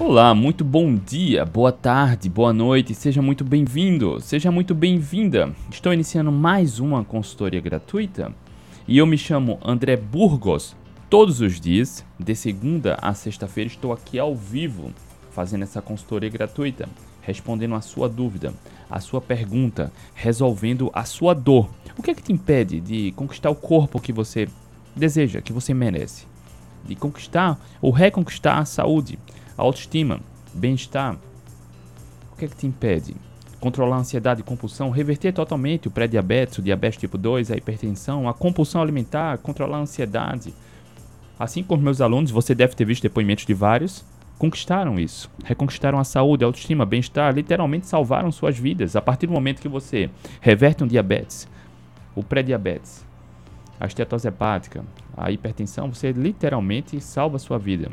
Olá, muito bom dia, boa tarde, boa noite, seja muito bem-vindo, seja muito bem-vinda. Estou iniciando mais uma consultoria gratuita e eu me chamo André Burgos. Todos os dias, de segunda a sexta-feira, estou aqui ao vivo fazendo essa consultoria gratuita, respondendo a sua dúvida, a sua pergunta, resolvendo a sua dor. O que é que te impede de conquistar o corpo que você deseja, que você merece? De conquistar ou reconquistar a saúde, autoestima, bem-estar. O que é que te impede? Controlar a ansiedade e compulsão, reverter totalmente o pré-diabetes, o diabetes tipo 2, a hipertensão, a compulsão alimentar, controlar a ansiedade. Assim como meus alunos, você deve ter visto depoimentos de vários, conquistaram isso. Reconquistaram a saúde, a autoestima, bem-estar, literalmente salvaram suas vidas. A partir do momento que você reverte um diabetes, o pré-diabetes, a estetose hepática, a hipertensão, você literalmente salva sua vida.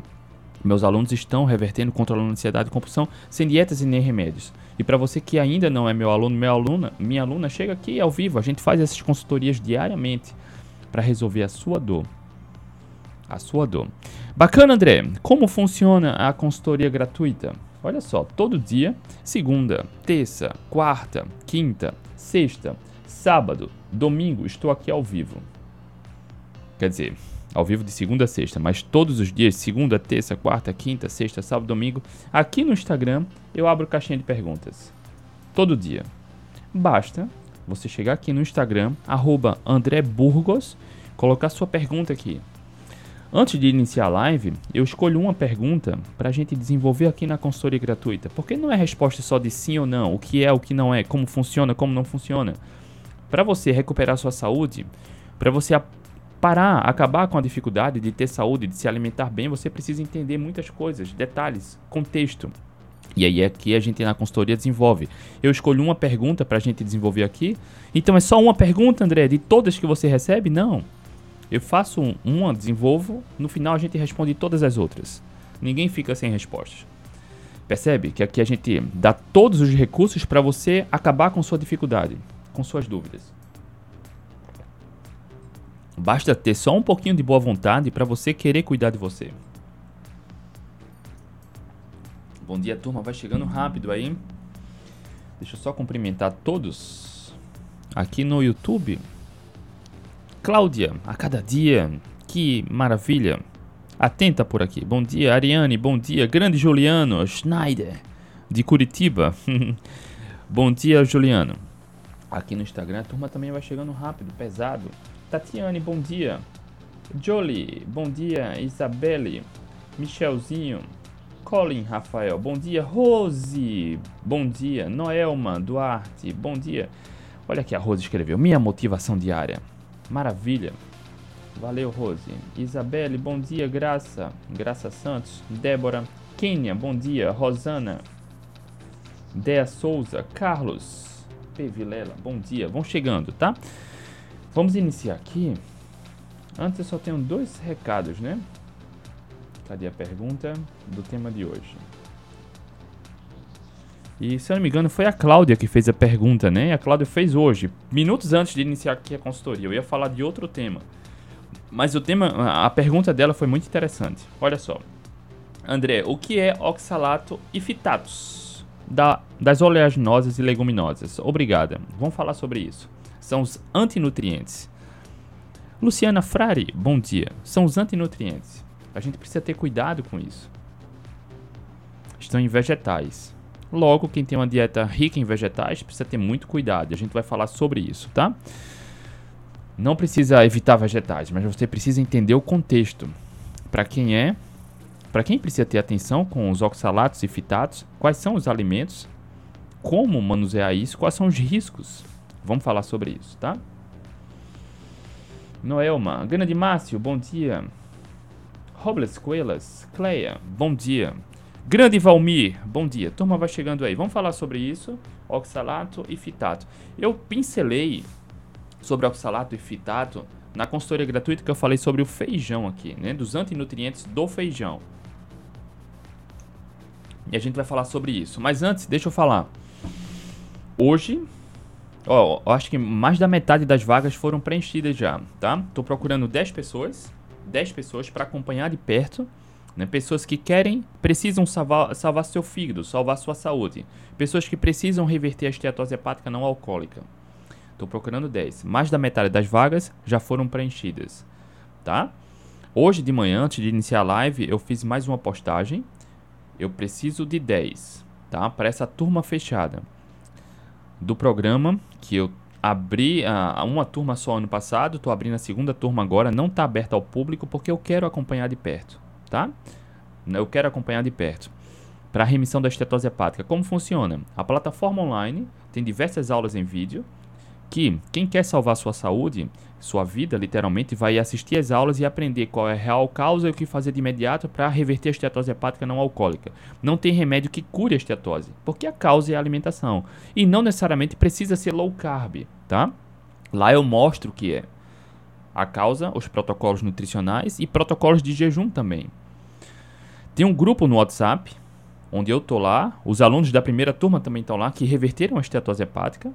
Meus alunos estão revertendo, controlando ansiedade e compulsão sem dietas e nem remédios. E para você que ainda não é meu aluno, minha aluna, minha aluna, chega aqui ao vivo. A gente faz essas consultorias diariamente para resolver a sua dor. A sua dor. Bacana, André. Como funciona a consultoria gratuita? Olha só, todo dia, segunda, terça, quarta, quinta, sexta, sábado, domingo, estou aqui ao vivo. Quer dizer, ao vivo de segunda a sexta, mas todos os dias, segunda, terça, quarta, quinta, sexta, sábado, domingo, aqui no Instagram eu abro caixinha de perguntas. Todo dia. Basta você chegar aqui no Instagram, arroba André Burgos, colocar sua pergunta aqui. Antes de iniciar a live, eu escolho uma pergunta para a gente desenvolver aqui na consultoria gratuita. Porque não é resposta só de sim ou não, o que é, o que não é, como funciona, como não funciona. Para você recuperar sua saúde, para você parar, acabar com a dificuldade de ter saúde, de se alimentar bem, você precisa entender muitas coisas, detalhes, contexto. E aí aqui a gente na consultoria desenvolve. Eu escolho uma pergunta para a gente desenvolver aqui. Então é só uma pergunta, André, de todas que você recebe? Não. Eu faço uma, desenvolvo, no final a gente responde todas as outras. Ninguém fica sem respostas. Percebe que aqui a gente dá todos os recursos para você acabar com sua dificuldade, com suas dúvidas. Basta ter só um pouquinho de boa vontade para você querer cuidar de você. Bom dia, turma. Vai chegando rápido aí. Deixa eu só cumprimentar todos aqui no YouTube. Cláudia, a cada dia. Que maravilha. Atenta por aqui. Bom dia, Ariane. Bom dia, grande Juliano Schneider, de Curitiba. bom dia, Juliano. Aqui no Instagram a turma também vai chegando rápido, pesado. Tatiane, bom dia. Jolie, bom dia. Isabelle, Michelzinho, Colin Rafael, bom dia. Rose, bom dia. Noelma Duarte, bom dia. Olha aqui a Rose escreveu: Minha motivação diária. Maravilha. Valeu, Rose. Isabelle, bom dia. Graça, Graça Santos. Débora, Kênia, bom dia. Rosana, Dea Souza, Carlos, P. Vilela, bom dia. Vão chegando, tá? Vamos iniciar aqui. Antes eu só tenho dois recados, né? Cadê a pergunta do tema de hoje? E se eu não me engano, foi a Cláudia que fez a pergunta, né? A Cláudia fez hoje, minutos antes de iniciar aqui a consultoria. Eu ia falar de outro tema. Mas o tema, a pergunta dela foi muito interessante. Olha só. André, o que é oxalato e fitatos da, das oleaginosas e leguminosas? Obrigada. Vamos falar sobre isso são os antinutrientes. Luciana Frari, bom dia. São os antinutrientes. A gente precisa ter cuidado com isso. Estão em vegetais. Logo, quem tem uma dieta rica em vegetais precisa ter muito cuidado. A gente vai falar sobre isso, tá? Não precisa evitar vegetais, mas você precisa entender o contexto. Para quem é, para quem precisa ter atenção com os oxalatos e fitatos, quais são os alimentos, como manusear isso, quais são os riscos Vamos falar sobre isso, tá? Noelma, Gana de Márcio, bom dia. Robles Coelas, Cleia, bom dia. Grande Valmir, bom dia. Turma vai chegando aí. Vamos falar sobre isso, oxalato e fitato. Eu pincelei sobre oxalato e fitato na consultoria gratuita que eu falei sobre o feijão aqui, né? Dos antinutrientes do feijão. E a gente vai falar sobre isso. Mas antes, deixa eu falar. Hoje Ó, eu acho que mais da metade das vagas foram preenchidas já, tá? Tô procurando 10 pessoas, 10 pessoas para acompanhar de perto Né? Pessoas que querem, precisam salvar, salvar seu fígado, salvar sua saúde. Pessoas que precisam reverter a esteatose hepática não alcoólica. Estou procurando 10. Mais da metade das vagas já foram preenchidas. Tá? Hoje de manhã, antes de iniciar a live, eu fiz mais uma postagem. Eu preciso de 10, tá? Para essa turma fechada do programa que eu abri a, uma turma só ano passado, estou abrindo a segunda turma agora, não está aberta ao público porque eu quero acompanhar de perto, tá? Eu quero acompanhar de perto. Para a remissão da estetose hepática, como funciona? A plataforma online tem diversas aulas em vídeo que quem quer salvar sua saúde, sua vida, literalmente, vai assistir as aulas e aprender qual é a real causa e o que fazer de imediato para reverter a estetose hepática não alcoólica. Não tem remédio que cure a estetose, porque a causa é a alimentação. E não necessariamente precisa ser low carb, tá? Lá eu mostro o que é a causa, os protocolos nutricionais e protocolos de jejum também. Tem um grupo no WhatsApp, onde eu tô lá, os alunos da primeira turma também estão lá, que reverteram a estetose hepática,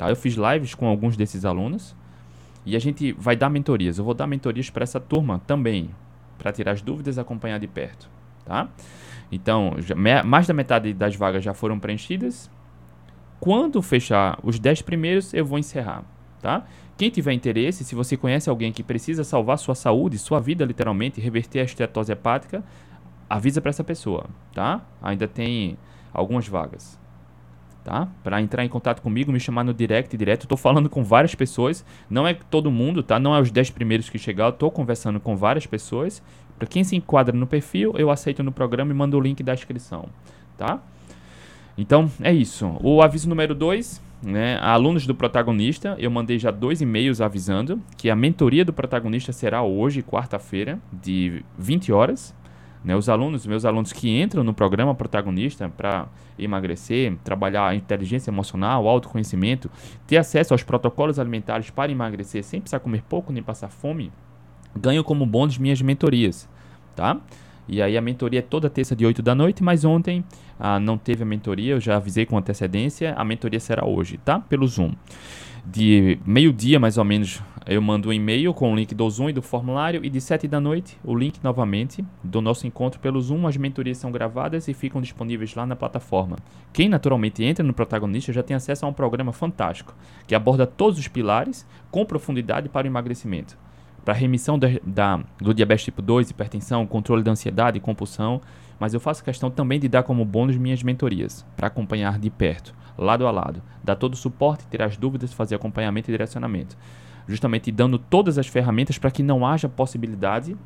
Tá? Eu fiz lives com alguns desses alunos e a gente vai dar mentorias. Eu vou dar mentorias para essa turma também, para tirar as dúvidas e acompanhar de perto. Tá? Então, já, mais da metade das vagas já foram preenchidas. Quando fechar os 10 primeiros, eu vou encerrar. Tá? Quem tiver interesse, se você conhece alguém que precisa salvar sua saúde, sua vida literalmente, reverter a estetose hepática, avisa para essa pessoa, tá? Ainda tem algumas vagas tá? Para entrar em contato comigo, me chamar no direct direto. Estou falando com várias pessoas, não é todo mundo, tá? Não é os 10 primeiros que chegar, eu tô conversando com várias pessoas. Para quem se enquadra no perfil, eu aceito no programa e mando o link da inscrição, tá? Então, é isso. O aviso número 2, né? Alunos do protagonista, eu mandei já dois e-mails avisando que a mentoria do protagonista será hoje, quarta-feira, de 20 horas, né, os alunos, meus alunos que entram no programa protagonista para emagrecer, trabalhar a inteligência emocional, autoconhecimento, ter acesso aos protocolos alimentares para emagrecer sem precisar comer pouco nem passar fome, ganham como bônus minhas mentorias, tá? E aí a mentoria é toda terça de 8 da noite, mas ontem ah, não teve a mentoria, eu já avisei com antecedência, a mentoria será hoje, tá? Pelo Zoom de meio-dia mais ou menos eu mando um e-mail com o link do Zoom e do formulário e de 7 da noite o link novamente do nosso encontro pelo Zoom. As mentorias são gravadas e ficam disponíveis lá na plataforma. Quem naturalmente entra no protagonista já tem acesso a um programa fantástico que aborda todos os pilares com profundidade para o emagrecimento. Para remissão da, do diabetes tipo 2, hipertensão, controle da ansiedade e compulsão, mas eu faço questão também de dar como bônus minhas mentorias, para acompanhar de perto lado a lado, dar todo o suporte, tirar as dúvidas, fazer acompanhamento e direcionamento. Justamente dando todas as ferramentas para que não haja possibilidade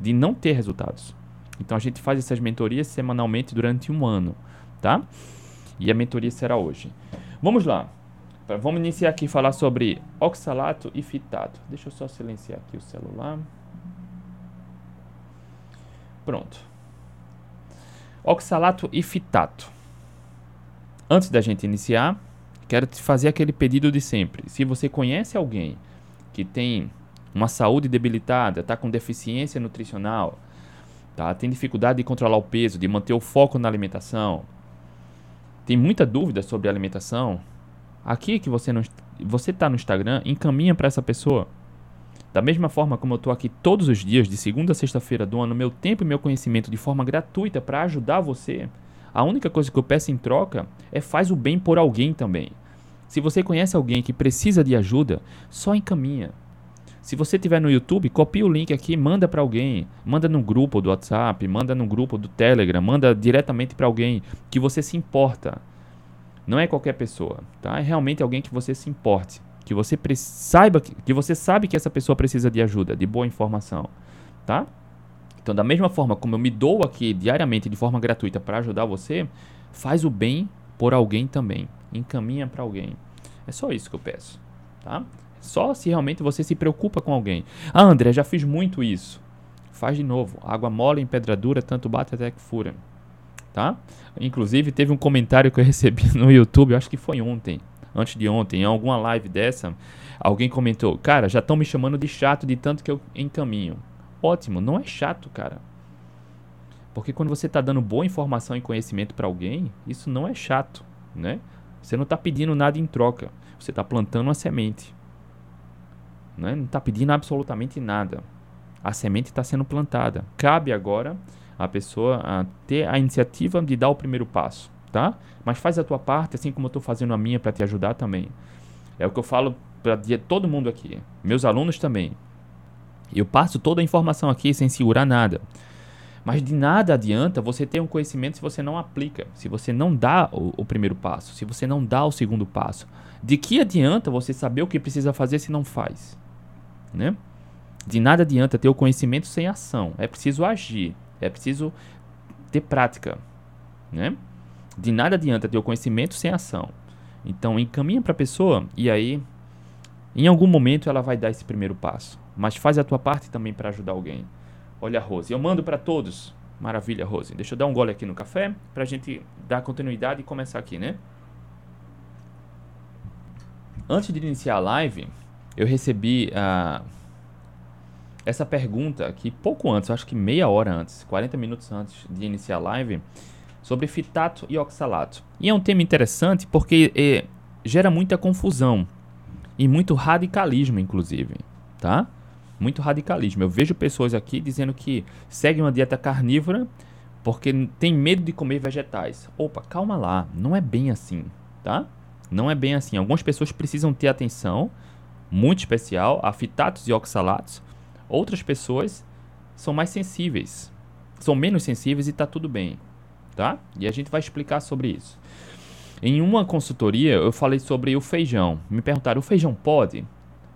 de não ter resultados. Então a gente faz essas mentorias semanalmente durante um ano, tá? E a mentoria será hoje. Vamos lá. Vamos iniciar aqui falar sobre oxalato e fitato. Deixa eu só silenciar aqui o celular. Pronto. Oxalato e fitato. Antes da gente iniciar, quero te fazer aquele pedido de sempre. Se você conhece alguém que tem uma saúde debilitada, está com deficiência nutricional, tá? tem dificuldade de controlar o peso, de manter o foco na alimentação, tem muita dúvida sobre alimentação, aqui que você não você está no Instagram, encaminha para essa pessoa. Da mesma forma como eu estou aqui todos os dias, de segunda a sexta-feira, doando meu tempo e meu conhecimento de forma gratuita para ajudar você, a única coisa que eu peço em troca é faz o bem por alguém também. Se você conhece alguém que precisa de ajuda, só encaminha. Se você tiver no YouTube, copia o link aqui, manda para alguém, manda no grupo do WhatsApp, manda no grupo do Telegram, manda diretamente para alguém que você se importa. Não é qualquer pessoa, tá? É realmente alguém que você se importe, que você saiba que, que você sabe que essa pessoa precisa de ajuda, de boa informação, tá? Então, da mesma forma como eu me dou aqui diariamente de forma gratuita para ajudar você, faz o bem por alguém também. Encaminha para alguém. É só isso que eu peço, tá? Só se realmente você se preocupa com alguém. Ah, André, já fiz muito isso. Faz de novo. Água mole em pedra dura, tanto bate até que fura. Tá? Inclusive, teve um comentário que eu recebi no YouTube, acho que foi ontem, antes de ontem, em alguma live dessa, alguém comentou: Cara, já estão me chamando de chato de tanto que eu encaminho ótimo, não é chato, cara. Porque quando você está dando boa informação e conhecimento para alguém, isso não é chato, né? Você não está pedindo nada em troca. Você está plantando uma semente. Né? Não está pedindo absolutamente nada. A semente está sendo plantada. Cabe agora a pessoa a ter a iniciativa de dar o primeiro passo, tá? Mas faz a tua parte, assim como eu estou fazendo a minha para te ajudar também. É o que eu falo para todo mundo aqui, meus alunos também. Eu passo toda a informação aqui sem segurar nada. Mas de nada adianta você ter um conhecimento se você não aplica, se você não dá o, o, primeiro passo, se você não dá o segundo passo. De que adianta você saber o que precisa fazer se não faz? Né? De nada adianta ter o conhecimento sem ação. É preciso agir, é preciso ter prática. Né? De nada adianta ter o conhecimento sem ação. Então encaminha para a pessoa e aí em algum momento ela vai dar esse primeiro passo. Mas faz a tua parte também para ajudar alguém. Olha, Rose, eu mando para todos. Maravilha, Rose. Deixa eu dar um gole aqui no café para a gente dar continuidade e começar aqui, né? Antes de iniciar a live, eu recebi uh, essa pergunta aqui pouco antes, acho que meia hora antes, 40 minutos antes de iniciar a live, sobre fitato e oxalato. E é um tema interessante porque é, gera muita confusão e muito radicalismo, inclusive, tá? Muito radicalismo. Eu vejo pessoas aqui dizendo que seguem uma dieta carnívora porque tem medo de comer vegetais. Opa, calma lá, não é bem assim, tá? Não é bem assim. Algumas pessoas precisam ter atenção muito especial a fitatos e oxalatos. Outras pessoas são mais sensíveis, são menos sensíveis e está tudo bem, tá? E a gente vai explicar sobre isso. Em uma consultoria eu falei sobre o feijão. Me perguntaram: o feijão pode?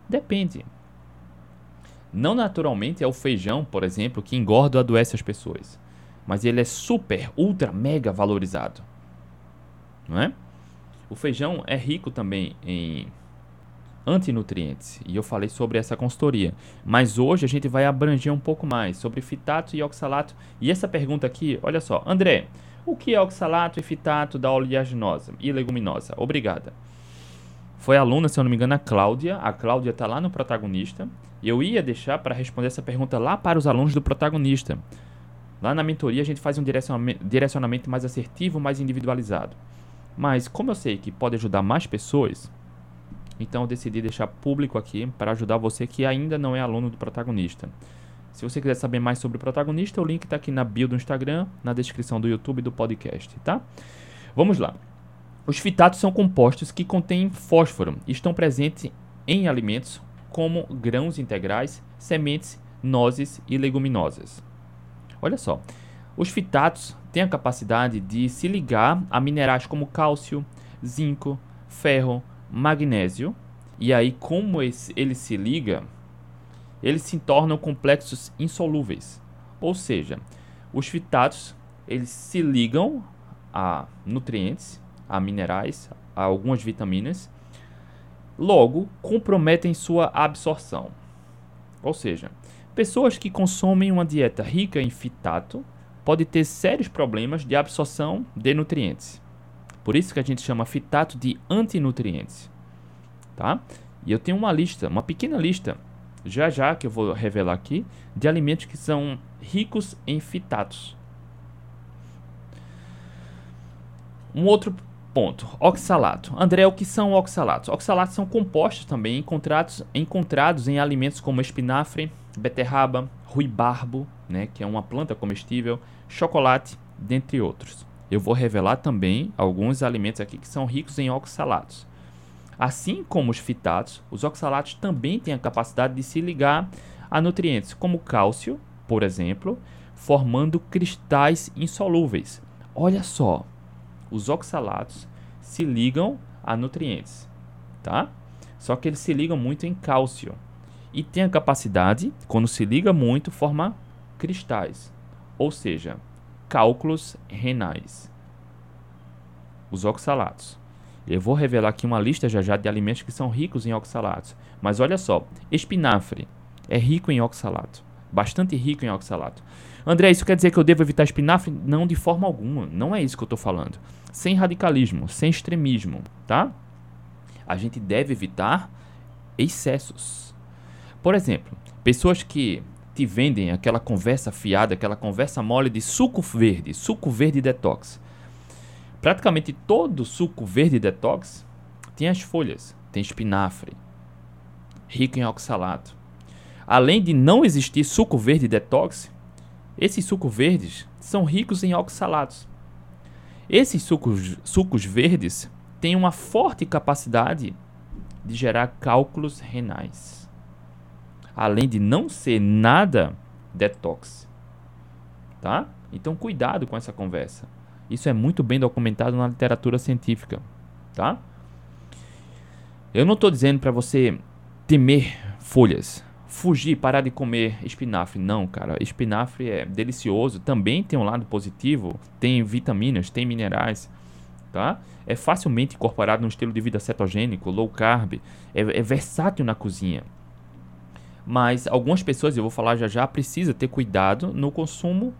Depende. Não naturalmente é o feijão, por exemplo, que engorda ou adoece as pessoas. Mas ele é super, ultra, mega valorizado. Não é? O feijão é rico também em antinutrientes. E eu falei sobre essa consultoria. Mas hoje a gente vai abranger um pouco mais sobre fitato e oxalato. E essa pergunta aqui, olha só. André, o que é oxalato e fitato da oleaginosa e leguminosa? Obrigada. Foi aluna, se eu não me engano, a Cláudia. A Cláudia está lá no protagonista. Eu ia deixar para responder essa pergunta lá para os alunos do protagonista. Lá na mentoria a gente faz um direcionamento mais assertivo, mais individualizado. Mas como eu sei que pode ajudar mais pessoas, então eu decidi deixar público aqui para ajudar você que ainda não é aluno do protagonista. Se você quiser saber mais sobre o protagonista, o link está aqui na bio do Instagram, na descrição do YouTube do podcast, tá? Vamos lá. Os fitatos são compostos que contêm fósforo e estão presentes em alimentos como grãos integrais, sementes, nozes e leguminosas. Olha só, os fitatos têm a capacidade de se ligar a minerais como cálcio, zinco, ferro, magnésio, e aí como esse, ele se liga, eles se tornam complexos insolúveis. Ou seja, os fitatos eles se ligam a nutrientes a minerais, a algumas vitaminas, logo comprometem sua absorção. Ou seja, pessoas que consomem uma dieta rica em fitato podem ter sérios problemas de absorção de nutrientes. Por isso que a gente chama fitato de antinutrientes. Tá? E eu tenho uma lista, uma pequena lista, já já que eu vou revelar aqui, de alimentos que são ricos em fitatos. Um outro Ponto. Oxalato. André, o que são oxalatos? Oxalatos são compostos também encontrados, encontrados em alimentos como espinafre, beterraba, ruibarbo, né, que é uma planta comestível, chocolate, dentre outros. Eu vou revelar também alguns alimentos aqui que são ricos em oxalatos. Assim como os fitatos, os oxalatos também têm a capacidade de se ligar a nutrientes como cálcio, por exemplo, formando cristais insolúveis. Olha só, os oxalatos se ligam a nutrientes, tá? Só que eles se ligam muito em cálcio e tem a capacidade, quando se liga muito, formar cristais, ou seja, cálculos renais. Os oxalatos. Eu vou revelar aqui uma lista já já de alimentos que são ricos em oxalatos. Mas olha só, espinafre é rico em oxalato, bastante rico em oxalato. André, isso quer dizer que eu devo evitar espinafre? Não, de forma alguma. Não é isso que eu estou falando. Sem radicalismo, sem extremismo, tá? A gente deve evitar excessos. Por exemplo, pessoas que te vendem aquela conversa fiada, aquela conversa mole de suco verde, suco verde detox. Praticamente todo suco verde detox tem as folhas, tem espinafre, rico em oxalato. Além de não existir suco verde detox, esses sucos verdes são ricos em oxalatos. Esses sucos, sucos verdes têm uma forte capacidade de gerar cálculos renais, além de não ser nada detox, tá? Então cuidado com essa conversa. Isso é muito bem documentado na literatura científica, tá? Eu não estou dizendo para você temer folhas, fugir, parar de comer espinafre. Não, cara. Espinafre é delicioso. Também tem um lado positivo. Tem vitaminas, tem minerais. Tá? É facilmente incorporado no estilo de vida cetogênico, low carb. É, é versátil na cozinha. Mas algumas pessoas, eu vou falar já já, precisa ter cuidado no consumo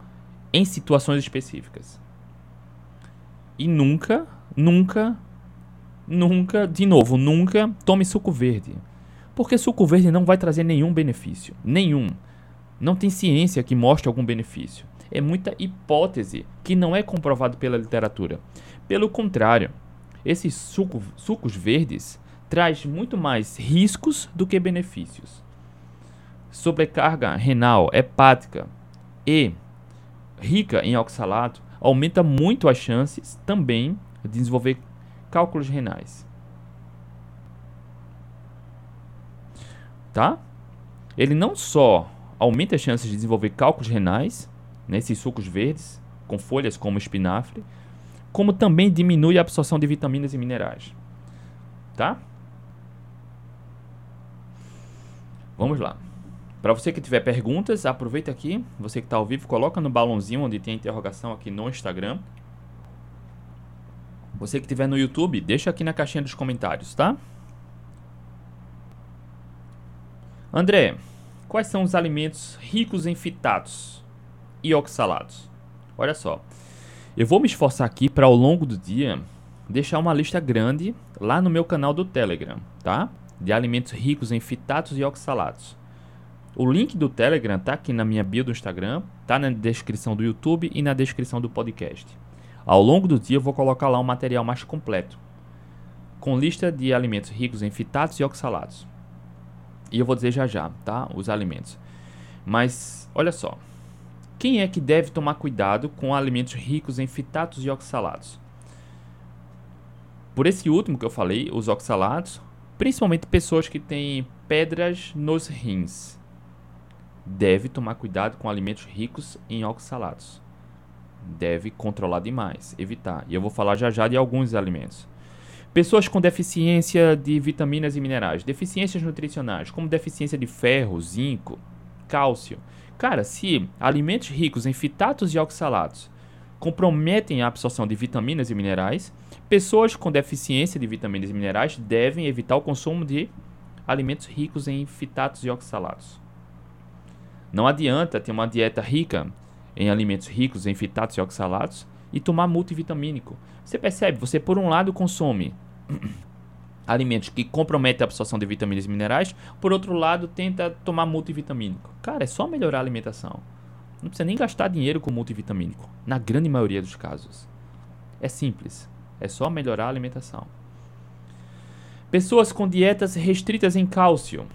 em situações específicas. E nunca, nunca, nunca, de novo, nunca tome suco verde. Porque suco verde não vai trazer nenhum benefício. Nenhum. Não tem ciência que mostre algum benefício. É muita hipótese que não é comprovado pela literatura. Pelo contrário, esses suco, sucos verdes traz muito mais riscos do que benefícios. Sobrecarga renal, hepática e rica em oxalato aumenta muito as chances também de desenvolver cálculos renais. tá? Ele não só aumenta as chances de desenvolver cálculos renais, nesses né, sucos verdes, com folhas como espinafre, como também diminui a absorção de vitaminas e minerais, tá? Vamos lá. Para você que tiver perguntas, aproveita aqui. Você que está ao vivo, coloca no balãozinho onde tem a interrogação aqui no Instagram. Você que estiver no YouTube, deixa aqui na caixinha dos comentários, tá? André, quais são os alimentos ricos em fitatos e oxalatos? Olha só, eu vou me esforçar aqui para ao longo do dia deixar uma lista grande lá no meu canal do Telegram, tá? De alimentos ricos em fitatos e oxalatos. O link do Telegram tá aqui na minha bio do Instagram, tá na descrição do YouTube e na descrição do podcast. Ao longo do dia eu vou colocar lá um material mais completo, com lista de alimentos ricos em fitatos e oxalatos. E eu vou dizer já já, tá? Os alimentos. Mas, olha só. Quem é que deve tomar cuidado com alimentos ricos em fitatos e oxalatos? Por esse último que eu falei, os oxalatos, principalmente pessoas que têm pedras nos rins, deve tomar cuidado com alimentos ricos em oxalatos. Deve controlar demais, evitar. E eu vou falar já já de alguns alimentos. Pessoas com deficiência de vitaminas e minerais, deficiências nutricionais, como deficiência de ferro, zinco, cálcio. Cara, se alimentos ricos em fitatos e oxalatos comprometem a absorção de vitaminas e minerais, pessoas com deficiência de vitaminas e minerais devem evitar o consumo de alimentos ricos em fitatos e oxalatos. Não adianta ter uma dieta rica em alimentos ricos em fitatos e oxalatos e tomar multivitamínico. Você percebe? Você, por um lado, consome alimentos que comprometem a absorção de vitaminas e minerais, por outro lado, tenta tomar multivitamínico. Cara, é só melhorar a alimentação. Não precisa nem gastar dinheiro com multivitamínico, na grande maioria dos casos. É simples, é só melhorar a alimentação. Pessoas com dietas restritas em cálcio,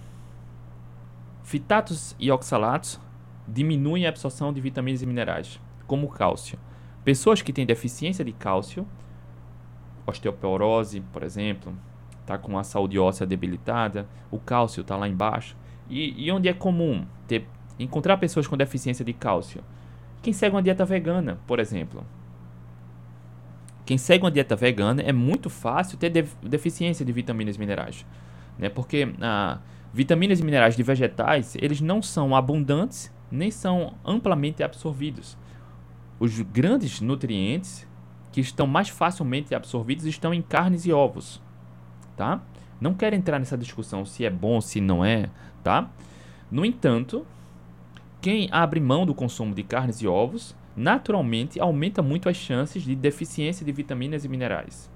fitatos e oxalatos diminuem a absorção de vitaminas e minerais, como o cálcio. Pessoas que têm deficiência de cálcio, osteoporose, por exemplo, tá com a saúde óssea debilitada, o cálcio está lá embaixo. E, e, onde é comum ter, encontrar pessoas com deficiência de cálcio? Quem segue uma dieta vegana, por exemplo. Quem segue uma dieta vegana é muito fácil ter deficiência de vitaminas e minerais, né? Porque ah, vitaminas e minerais de vegetais eles não são abundantes nem são amplamente absorvidos os grandes nutrientes que estão mais facilmente absorvidos estão em carnes e ovos, tá? Não quero entrar nessa discussão se é bom, se não é, tá? No entanto, quem abre mão do consumo de carnes e ovos, naturalmente aumenta muito as chances de deficiência de vitaminas e minerais,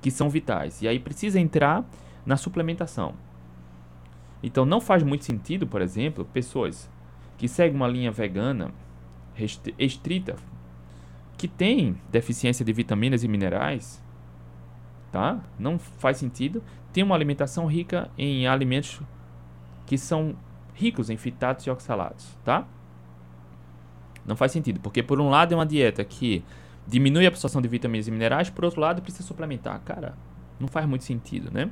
que são vitais. E aí precisa entrar na suplementação. Então não faz muito sentido, por exemplo, pessoas que seguem uma linha vegana restrita, que tem deficiência de vitaminas e minerais, tá? Não faz sentido. Tem uma alimentação rica em alimentos que são ricos em fitatos e oxalatos, tá? Não faz sentido, porque por um lado é uma dieta que diminui a absorção de vitaminas e minerais, por outro lado precisa suplementar. Cara, não faz muito sentido, né?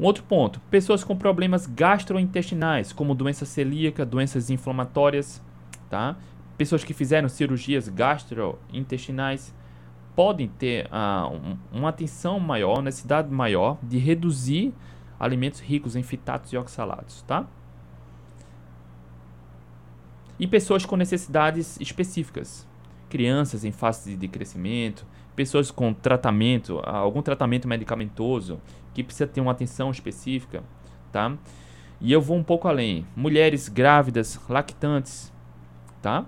Um outro ponto: pessoas com problemas gastrointestinais, como doença celíaca, doenças inflamatórias, tá? Pessoas que fizeram cirurgias gastrointestinais podem ter uh, um, uma atenção maior, necessidade maior de reduzir alimentos ricos em fitatos e oxalatos, tá? E pessoas com necessidades específicas, crianças em fase de crescimento, pessoas com tratamento, algum tratamento medicamentoso que precisa ter uma atenção específica, tá? E eu vou um pouco além, mulheres grávidas, lactantes, tá?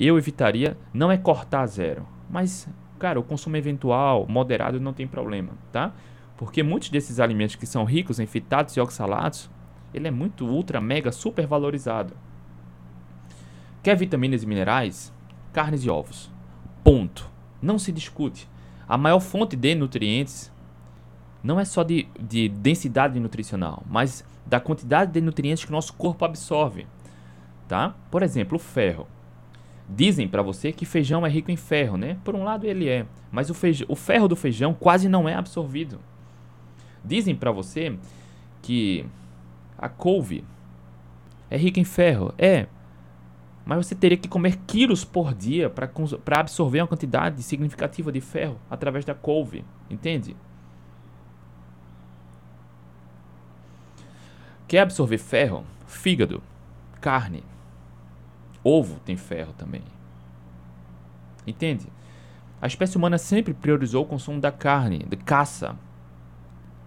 Eu evitaria, não é cortar zero, mas, cara, o consumo eventual, moderado, não tem problema, tá? Porque muitos desses alimentos que são ricos em fitatos e oxalatos, ele é muito ultra, mega, super valorizado. Quer vitaminas e minerais? Carnes e ovos. Ponto. Não se discute. A maior fonte de nutrientes não é só de, de densidade nutricional, mas da quantidade de nutrientes que o nosso corpo absorve. Tá? Por exemplo, o ferro. Dizem para você que feijão é rico em ferro, né? Por um lado ele é, mas o, feijão, o ferro do feijão quase não é absorvido. Dizem para você que a couve é rica em ferro, é, mas você teria que comer quilos por dia para absorver uma quantidade significativa de ferro através da couve, entende? Quer absorver ferro? Fígado, carne, Ovo tem ferro também. Entende? A espécie humana sempre priorizou o consumo da carne, de caça.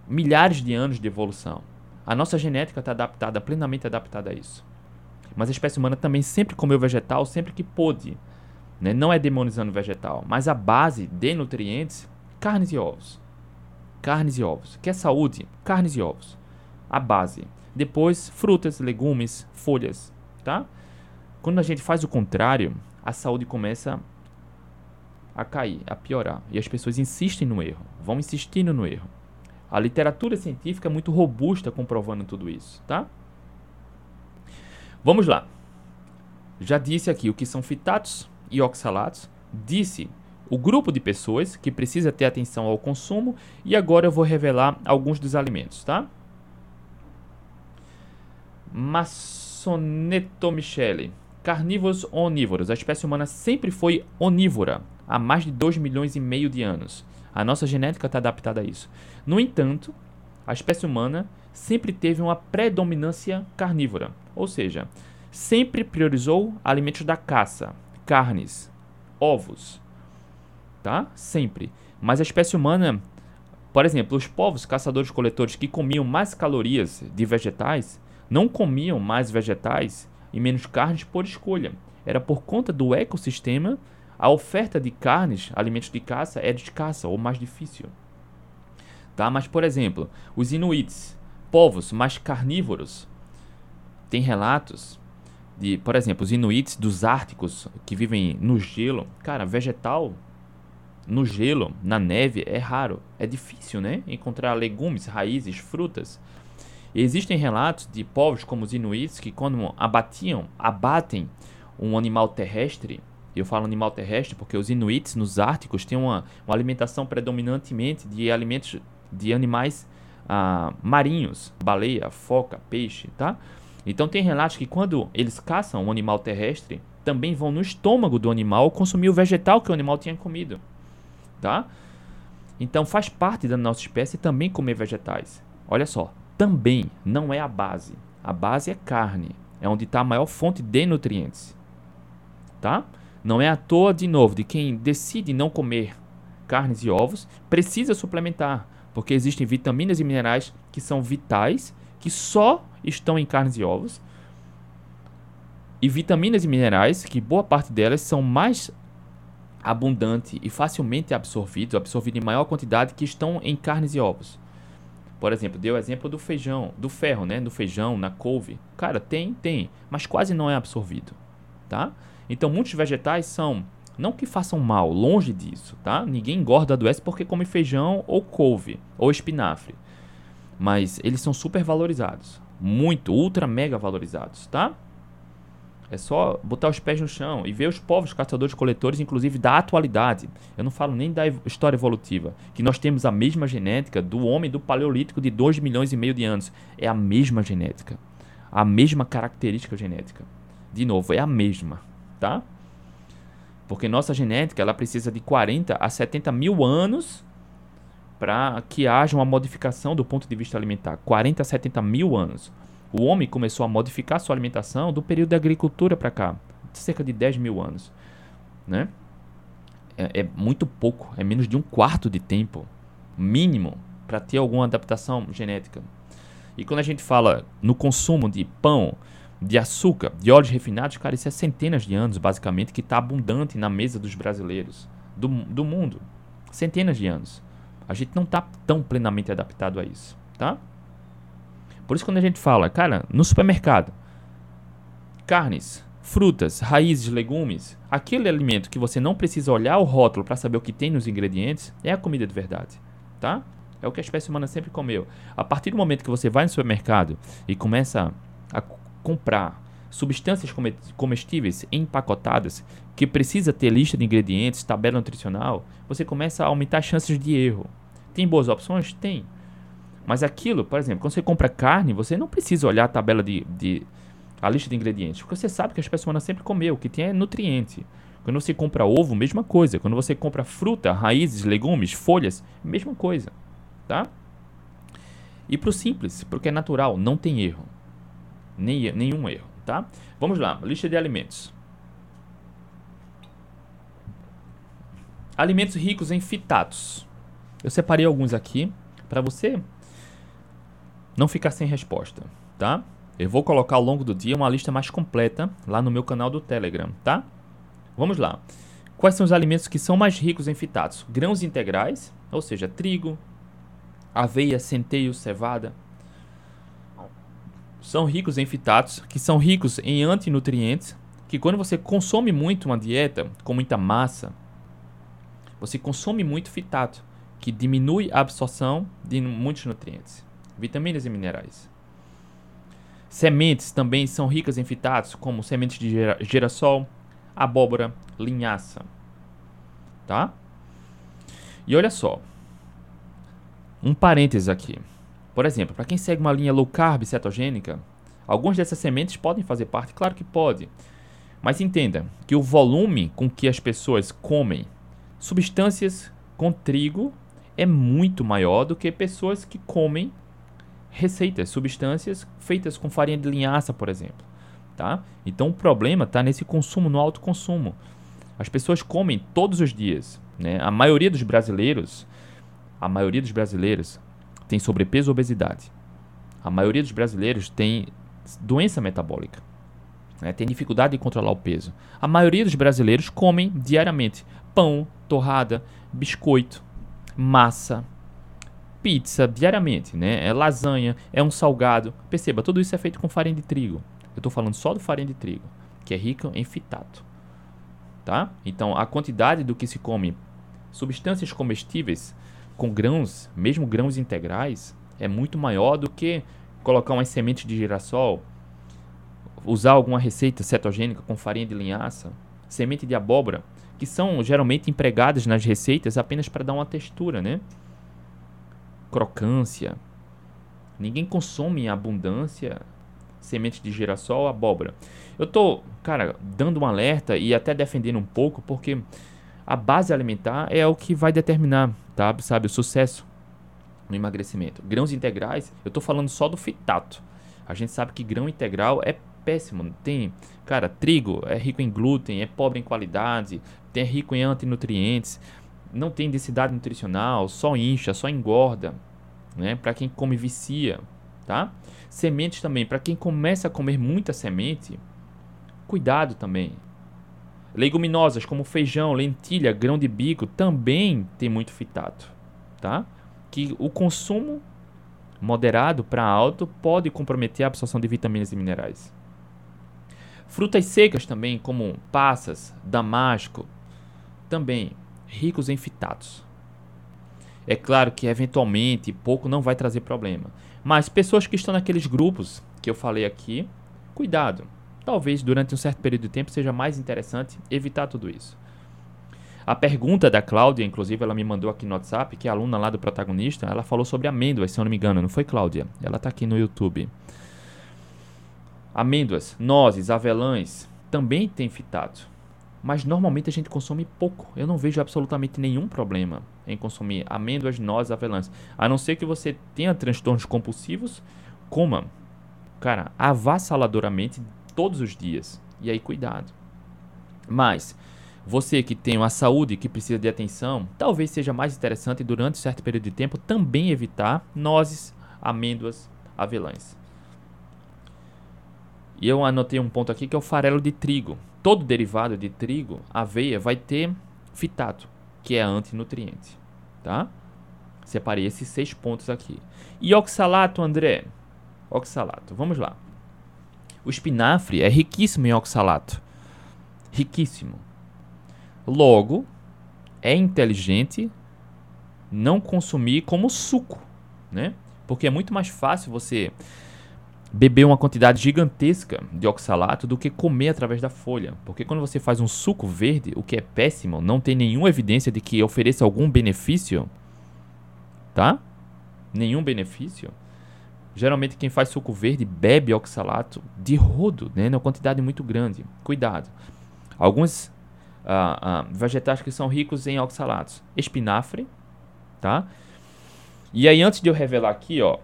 Milhares de anos de evolução. A nossa genética está adaptada, plenamente adaptada a isso. Mas a espécie humana também sempre comeu vegetal, sempre que pôde. Né? Não é demonizando vegetal, mas a base de nutrientes, carnes e ovos. Carnes e ovos. Quer saúde? Carnes e ovos. A base. Depois, frutas, legumes, folhas, tá? Quando a gente faz o contrário, a saúde começa a cair, a piorar. E as pessoas insistem no erro, vão insistindo no erro. A literatura científica é muito robusta comprovando tudo isso, tá? Vamos lá. Já disse aqui o que são fitatos e oxalatos. Disse o grupo de pessoas que precisa ter atenção ao consumo e agora eu vou revelar alguns dos alimentos, tá? Massoneto Michele Carnívoros onívoros. A espécie humana sempre foi onívora há mais de 2 milhões e meio de anos. A nossa genética está adaptada a isso. No entanto, a espécie humana sempre teve uma predominância carnívora, ou seja, sempre priorizou alimentos da caça, carnes, ovos, tá? Sempre. Mas a espécie humana, por exemplo, os povos caçadores-coletores que comiam mais calorias de vegetais, não comiam mais vegetais e menos carnes por escolha. Era por conta do ecossistema, a oferta de carnes, alimentos de caça, era escassa ou mais difícil. Tá? Mas, por exemplo, os inuits, povos mais carnívoros, tem relatos de, por exemplo, os inuits dos árticos que vivem no gelo. Cara, vegetal no gelo, na neve, é raro. É difícil, né? Encontrar legumes, raízes, frutas. Existem relatos de povos como os inuits que quando abatiam, abatem um animal terrestre, eu falo animal terrestre porque os inuits nos árticos têm uma, uma alimentação predominantemente de alimentos de animais ah, marinhos, baleia, foca, peixe, tá? Então tem relatos que quando eles caçam um animal terrestre, também vão no estômago do animal consumir o vegetal que o animal tinha comido, tá? Então faz parte da nossa espécie também comer vegetais. Olha só, também não é a base. A base é carne, é onde está a maior fonte de nutrientes. Tá? Não é à toa, de novo, de quem decide não comer carnes e ovos, precisa suplementar, porque existem vitaminas e minerais que são vitais, que só estão em carnes e ovos, e vitaminas e minerais, que boa parte delas são mais abundante e facilmente absorvidos, absorvidos em maior quantidade, que estão em carnes e ovos. Por exemplo, deu o exemplo do feijão, do ferro, né? No feijão, na couve. Cara, tem, tem, mas quase não é absorvido, tá? Então, muitos vegetais são, não que façam mal, longe disso, tá? Ninguém engorda, adoece porque come feijão ou couve, ou espinafre. Mas eles são super valorizados, muito, ultra mega valorizados, tá? É só botar os pés no chão e ver os povos caçadores-coletores, inclusive da atualidade. Eu não falo nem da história evolutiva, que nós temos a mesma genética do homem do Paleolítico de 2 milhões e meio de anos. É a mesma genética. A mesma característica genética. De novo, é a mesma, tá? Porque nossa genética ela precisa de 40 a 70 mil anos para que haja uma modificação do ponto de vista alimentar. 40 a 70 mil anos. O homem começou a modificar sua alimentação do período da agricultura para cá, cerca de 10 mil anos. Né? É, é, muito pouco, é menos de um quarto de tempo mínimo para ter alguma adaptação genética. E quando a gente fala no consumo de pão, de açúcar, de óleos refinados, cara, isso é centenas de anos, basicamente, que está abundante na mesa dos brasileiros, do, do mundo. Centenas de anos. A gente não está tão plenamente adaptado a isso, tá? Por isso quando a gente fala, cara, no supermercado, carnes, frutas, raízes, legumes, aquele alimento que você não precisa olhar o rótulo para saber o que tem nos ingredientes, é a comida de verdade, tá? É o que a espécie humana sempre comeu. A partir do momento que você vai no supermercado e começa a comprar substâncias comestíveis empacotadas que precisa ter lista de ingredientes, tabela nutricional, você começa a aumentar as chances de erro. Tem boas opções? Tem. Mas aquilo, por exemplo, quando você compra carne, você não precisa olhar a tabela de, de a lista de ingredientes, porque você sabe que as pessoas sempre comeu, o que tem é nutriente. Quando você compra ovo, mesma coisa. Quando você compra fruta, raízes, legumes, folhas, mesma coisa, tá? E pro simples, porque é natural, não tem erro. Nem, nenhum erro, tá? Vamos lá, lista de alimentos. Alimentos ricos em fitatos. Eu separei alguns aqui para você não ficar sem resposta, tá? Eu vou colocar ao longo do dia uma lista mais completa lá no meu canal do Telegram, tá? Vamos lá. Quais são os alimentos que são mais ricos em fitatos? Grãos integrais, ou seja, trigo, aveia, centeio, cevada. São ricos em fitatos, que são ricos em antinutrientes, que quando você consome muito uma dieta com muita massa, você consome muito fitato, que diminui a absorção de muitos nutrientes vitaminas e minerais. Sementes também são ricas em fitatos, como sementes de girassol, abóbora, linhaça. Tá? E olha só. Um parênteses aqui. Por exemplo, para quem segue uma linha low carb cetogênica, algumas dessas sementes podem fazer parte, claro que pode. Mas entenda que o volume com que as pessoas comem substâncias com trigo é muito maior do que pessoas que comem receitas, substâncias feitas com farinha de linhaça, por exemplo. Tá? Então o problema está nesse consumo, no alto consumo. As pessoas comem todos os dias. Né? A maioria dos brasileiros, a maioria dos brasileiros tem sobrepeso ou obesidade. A maioria dos brasileiros tem doença metabólica. Né? Tem dificuldade de controlar o peso. A maioria dos brasileiros comem diariamente pão, torrada, biscoito, massa, pizza diariamente, né? É lasanha, é um salgado. Perceba, tudo isso é feito com farinha de trigo. Eu estou falando só do farinha de trigo, que é rica em fitato. Tá? Então, a quantidade do que se come substâncias comestíveis com grãos, mesmo grãos integrais, é muito maior do que colocar umas sementes de girassol, usar alguma receita cetogênica com farinha de linhaça, semente de abóbora, que são geralmente empregadas nas receitas apenas para dar uma textura, né? crocância. Ninguém consome em abundância semente de girassol, abóbora. Eu tô, cara, dando um alerta e até defendendo um pouco, porque a base alimentar é o que vai determinar, tá? Sabe, o sucesso no emagrecimento. Grãos integrais, eu tô falando só do fitato. A gente sabe que grão integral é péssimo. Tem, cara, trigo é rico em glúten, é pobre em qualidade, é rico em antinutrientes não tem densidade nutricional, só incha, só engorda, né? Para quem come vicia, tá? Sementes também, para quem começa a comer muita semente, cuidado também. Leguminosas como feijão, lentilha, grão de bico também tem muito fitato, tá? Que o consumo moderado para alto pode comprometer a absorção de vitaminas e minerais. Frutas secas também, como passas, damasco, também ricos em fitatos. É claro que eventualmente pouco não vai trazer problema, mas pessoas que estão naqueles grupos que eu falei aqui, cuidado, talvez durante um certo período de tempo seja mais interessante evitar tudo isso. A pergunta da Cláudia, inclusive, ela me mandou aqui no WhatsApp, que é aluna lá do protagonista, ela falou sobre amêndoas, se eu não me engano, não foi Cláudia? Ela está aqui no YouTube. Amêndoas, nozes, avelãs, também tem fitato. Mas normalmente a gente consome pouco. Eu não vejo absolutamente nenhum problema em consumir amêndoas, nozes, avelãs. A não ser que você tenha transtornos compulsivos, coma, cara, avassaladoramente todos os dias. E aí, cuidado. Mas, você que tem uma saúde que precisa de atenção, talvez seja mais interessante durante certo período de tempo também evitar nozes, amêndoas, avelãs. E eu anotei um ponto aqui que é o farelo de trigo. Todo derivado de trigo, aveia, vai ter fitato, que é antinutriente. Tá? Separei esses seis pontos aqui. E oxalato, André? Oxalato, vamos lá. O espinafre é riquíssimo em oxalato. Riquíssimo. Logo, é inteligente não consumir como suco, né? Porque é muito mais fácil você beber uma quantidade gigantesca de oxalato do que comer através da folha. Porque quando você faz um suco verde, o que é péssimo, não tem nenhuma evidência de que ofereça algum benefício, tá? Nenhum benefício. Geralmente quem faz suco verde bebe oxalato de rodo, né? Uma quantidade muito grande. Cuidado. Alguns uh, uh, vegetais que são ricos em oxalatos. Espinafre, tá? E aí antes de eu revelar aqui, ó,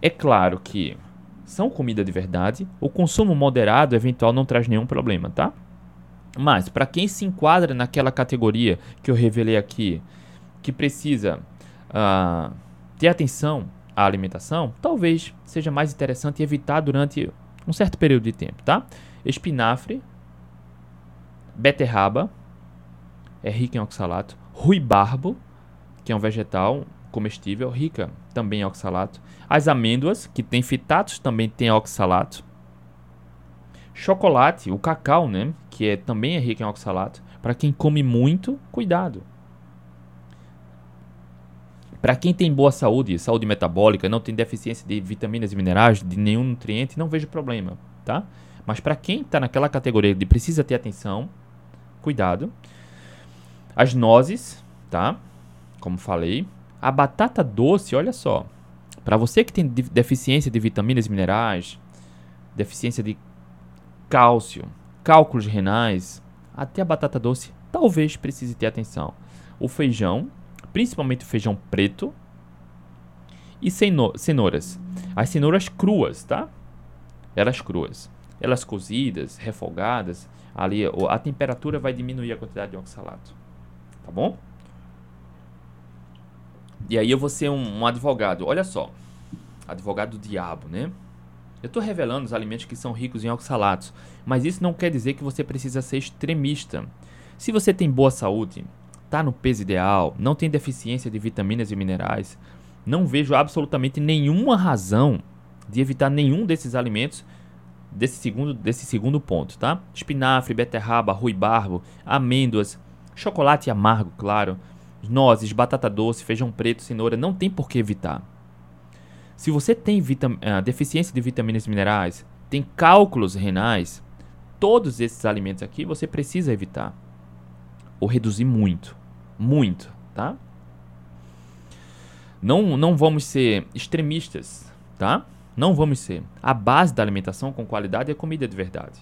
é claro que são comida de verdade. O consumo moderado eventual não traz nenhum problema, tá? Mas para quem se enquadra naquela categoria que eu revelei aqui, que precisa uh, ter atenção à alimentação, talvez seja mais interessante evitar durante um certo período de tempo, tá? Espinafre, beterraba, é rica em oxalato, ruibarbo, que é um vegetal comestível, rica também em oxalato. As amêndoas, que tem fitatos, também tem oxalato. Chocolate, o cacau, né, que é, também é rico em oxalato. Para quem come muito, cuidado. Para quem tem boa saúde, saúde metabólica, não tem deficiência de vitaminas e minerais, de nenhum nutriente, não vejo problema, tá? Mas para quem está naquela categoria de precisa ter atenção, cuidado. As nozes, tá? Como falei, a batata doce, olha só. Para você que tem deficiência de vitaminas e minerais, deficiência de cálcio, cálculos renais, até a batata doce talvez precise ter atenção. O feijão, principalmente o feijão preto, e cenouras. As cenouras cruas, tá? Elas cruas. Elas cozidas, refogadas, ali a temperatura vai diminuir a quantidade de oxalato. Tá bom? E aí eu vou ser um, um advogado. Olha só. Advogado do diabo, né? Eu estou revelando os alimentos que são ricos em oxalatos, mas isso não quer dizer que você precisa ser extremista. Se você tem boa saúde, está no peso ideal, não tem deficiência de vitaminas e minerais, não vejo absolutamente nenhuma razão de evitar nenhum desses alimentos desse segundo, desse segundo ponto, tá? Espinafre, beterraba, ruibarbo, amêndoas, chocolate amargo, claro, nozes, batata doce, feijão preto, cenoura, não tem por que evitar. Se você tem uh, deficiência de vitaminas e minerais, tem cálculos renais, todos esses alimentos aqui você precisa evitar. Ou reduzir muito. Muito, tá? Não, não vamos ser extremistas, tá? Não vamos ser. A base da alimentação com qualidade é comida de verdade.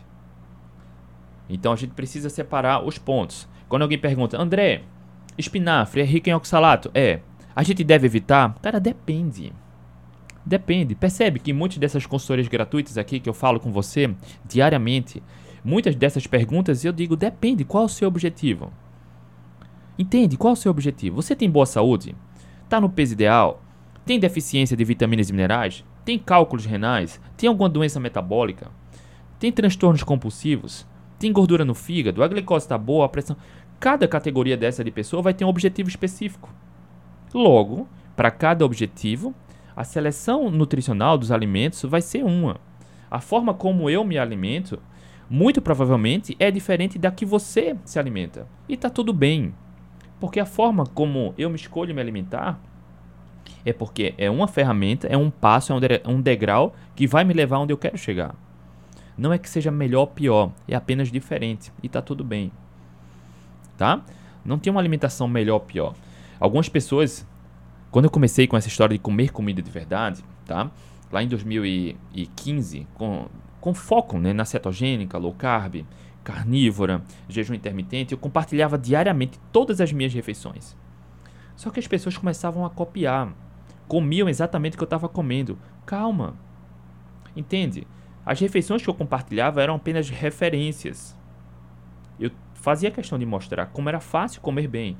Então a gente precisa separar os pontos. Quando alguém pergunta, André, Espinafre é rico em oxalato? É. A gente deve evitar? Cara, depende. Depende. Percebe que muitas dessas consultorias gratuitas aqui que eu falo com você diariamente, muitas dessas perguntas eu digo depende. Qual é o seu objetivo? Entende? Qual o seu objetivo? Você tem boa saúde? Está no peso ideal? Tem deficiência de vitaminas e minerais? Tem cálculos renais? Tem alguma doença metabólica? Tem transtornos compulsivos? Tem gordura no fígado? A glicose está boa? A pressão cada categoria dessa de pessoa vai ter um objetivo específico. Logo, para cada objetivo, a seleção nutricional dos alimentos vai ser uma. A forma como eu me alimento, muito provavelmente, é diferente da que você se alimenta. E está tudo bem. Porque a forma como eu me escolho me alimentar é porque é uma ferramenta, é um passo, é um degrau que vai me levar onde eu quero chegar. Não é que seja melhor ou pior, é apenas diferente e tá tudo bem. Tá? Não tem uma alimentação melhor ou pior. Algumas pessoas, quando eu comecei com essa história de comer comida de verdade, tá? Lá em 2015, com, com foco né, na cetogênica, low carb, carnívora, jejum intermitente, eu compartilhava diariamente todas as minhas refeições. Só que as pessoas começavam a copiar, comiam exatamente o que eu estava comendo. Calma. Entende? As refeições que eu compartilhava eram apenas referências. Eu fazia questão de mostrar como era fácil comer bem.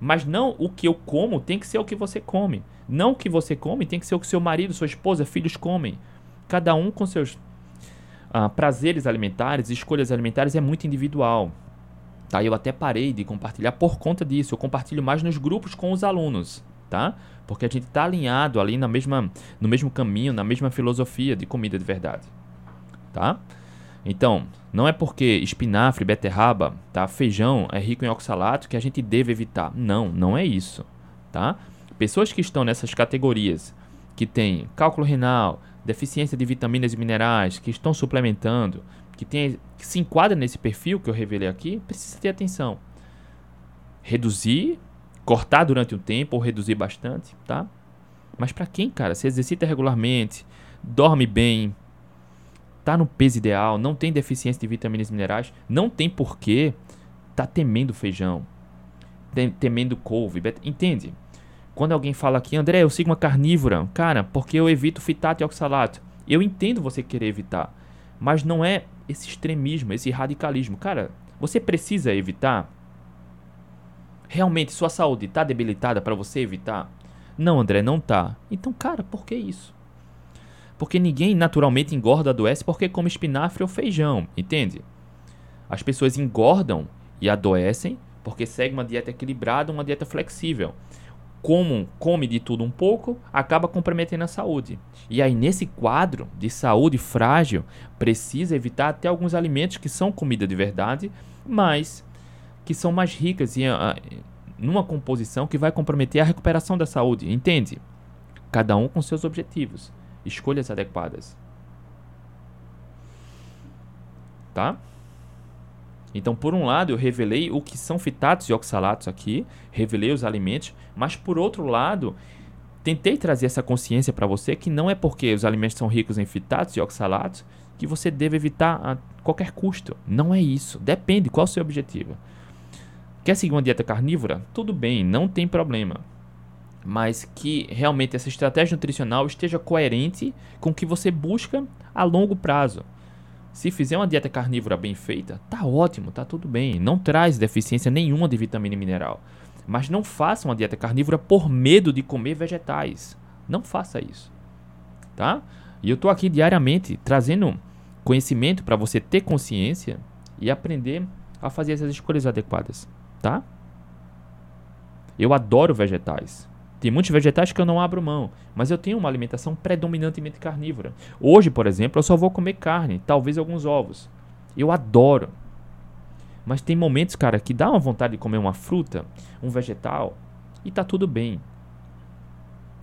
Mas não o que eu como tem que ser o que você come. Não o que você come tem que ser o que seu marido, sua esposa, filhos comem. Cada um com seus ah, prazeres alimentares, escolhas alimentares é muito individual. Tá? Eu até parei de compartilhar por conta disso. Eu compartilho mais nos grupos com os alunos, tá? Porque a gente está alinhado ali na mesma, no mesmo caminho, na mesma filosofia de comida de verdade, tá? Então, não é porque espinafre, beterraba, tá, feijão é rico em oxalato que a gente deve evitar. Não, não é isso, tá? Pessoas que estão nessas categorias, que têm cálculo renal, deficiência de vitaminas e minerais, que estão suplementando, que, tem, que se enquadra nesse perfil que eu revelei aqui, precisa ter atenção. Reduzir, cortar durante um tempo ou reduzir bastante, tá? Mas para quem, cara, se exercita regularmente, dorme bem, tá no peso ideal, não tem deficiência de vitaminas e minerais, não tem porquê tá temendo feijão, temendo couve, entende? Quando alguém fala aqui, André, eu sigo uma carnívora, cara, porque eu evito fitato e oxalato. Eu entendo você querer evitar, mas não é esse extremismo, esse radicalismo. Cara, você precisa evitar? Realmente sua saúde está debilitada para você evitar? Não, André, não tá. Então, cara, por que isso? Porque ninguém naturalmente engorda, adoece porque come espinafre ou feijão, entende? As pessoas engordam e adoecem porque seguem uma dieta equilibrada, uma dieta flexível como come de tudo um pouco, acaba comprometendo a saúde. E aí, nesse quadro de saúde frágil, precisa evitar até alguns alimentos que são comida de verdade, mas que são mais ricas em, uh, numa composição que vai comprometer a recuperação da saúde, entende? Cada um com seus objetivos, escolhas adequadas. Tá? Então, por um lado, eu revelei o que são fitatos e oxalatos aqui, revelei os alimentos, mas por outro lado, tentei trazer essa consciência para você que não é porque os alimentos são ricos em fitatos e oxalatos que você deve evitar a qualquer custo. Não é isso. Depende qual é o seu objetivo. Quer seguir uma dieta carnívora? Tudo bem, não tem problema. Mas que realmente essa estratégia nutricional esteja coerente com o que você busca a longo prazo. Se fizer uma dieta carnívora bem feita, tá ótimo, tá tudo bem. Não traz deficiência nenhuma de vitamina e mineral. Mas não faça uma dieta carnívora por medo de comer vegetais. Não faça isso. Tá? E eu tô aqui diariamente trazendo conhecimento para você ter consciência e aprender a fazer essas escolhas adequadas, tá? Eu adoro vegetais. Tem muitos vegetais que eu não abro mão, mas eu tenho uma alimentação predominantemente carnívora. Hoje, por exemplo, eu só vou comer carne, talvez alguns ovos. Eu adoro. Mas tem momentos, cara, que dá uma vontade de comer uma fruta, um vegetal, e tá tudo bem.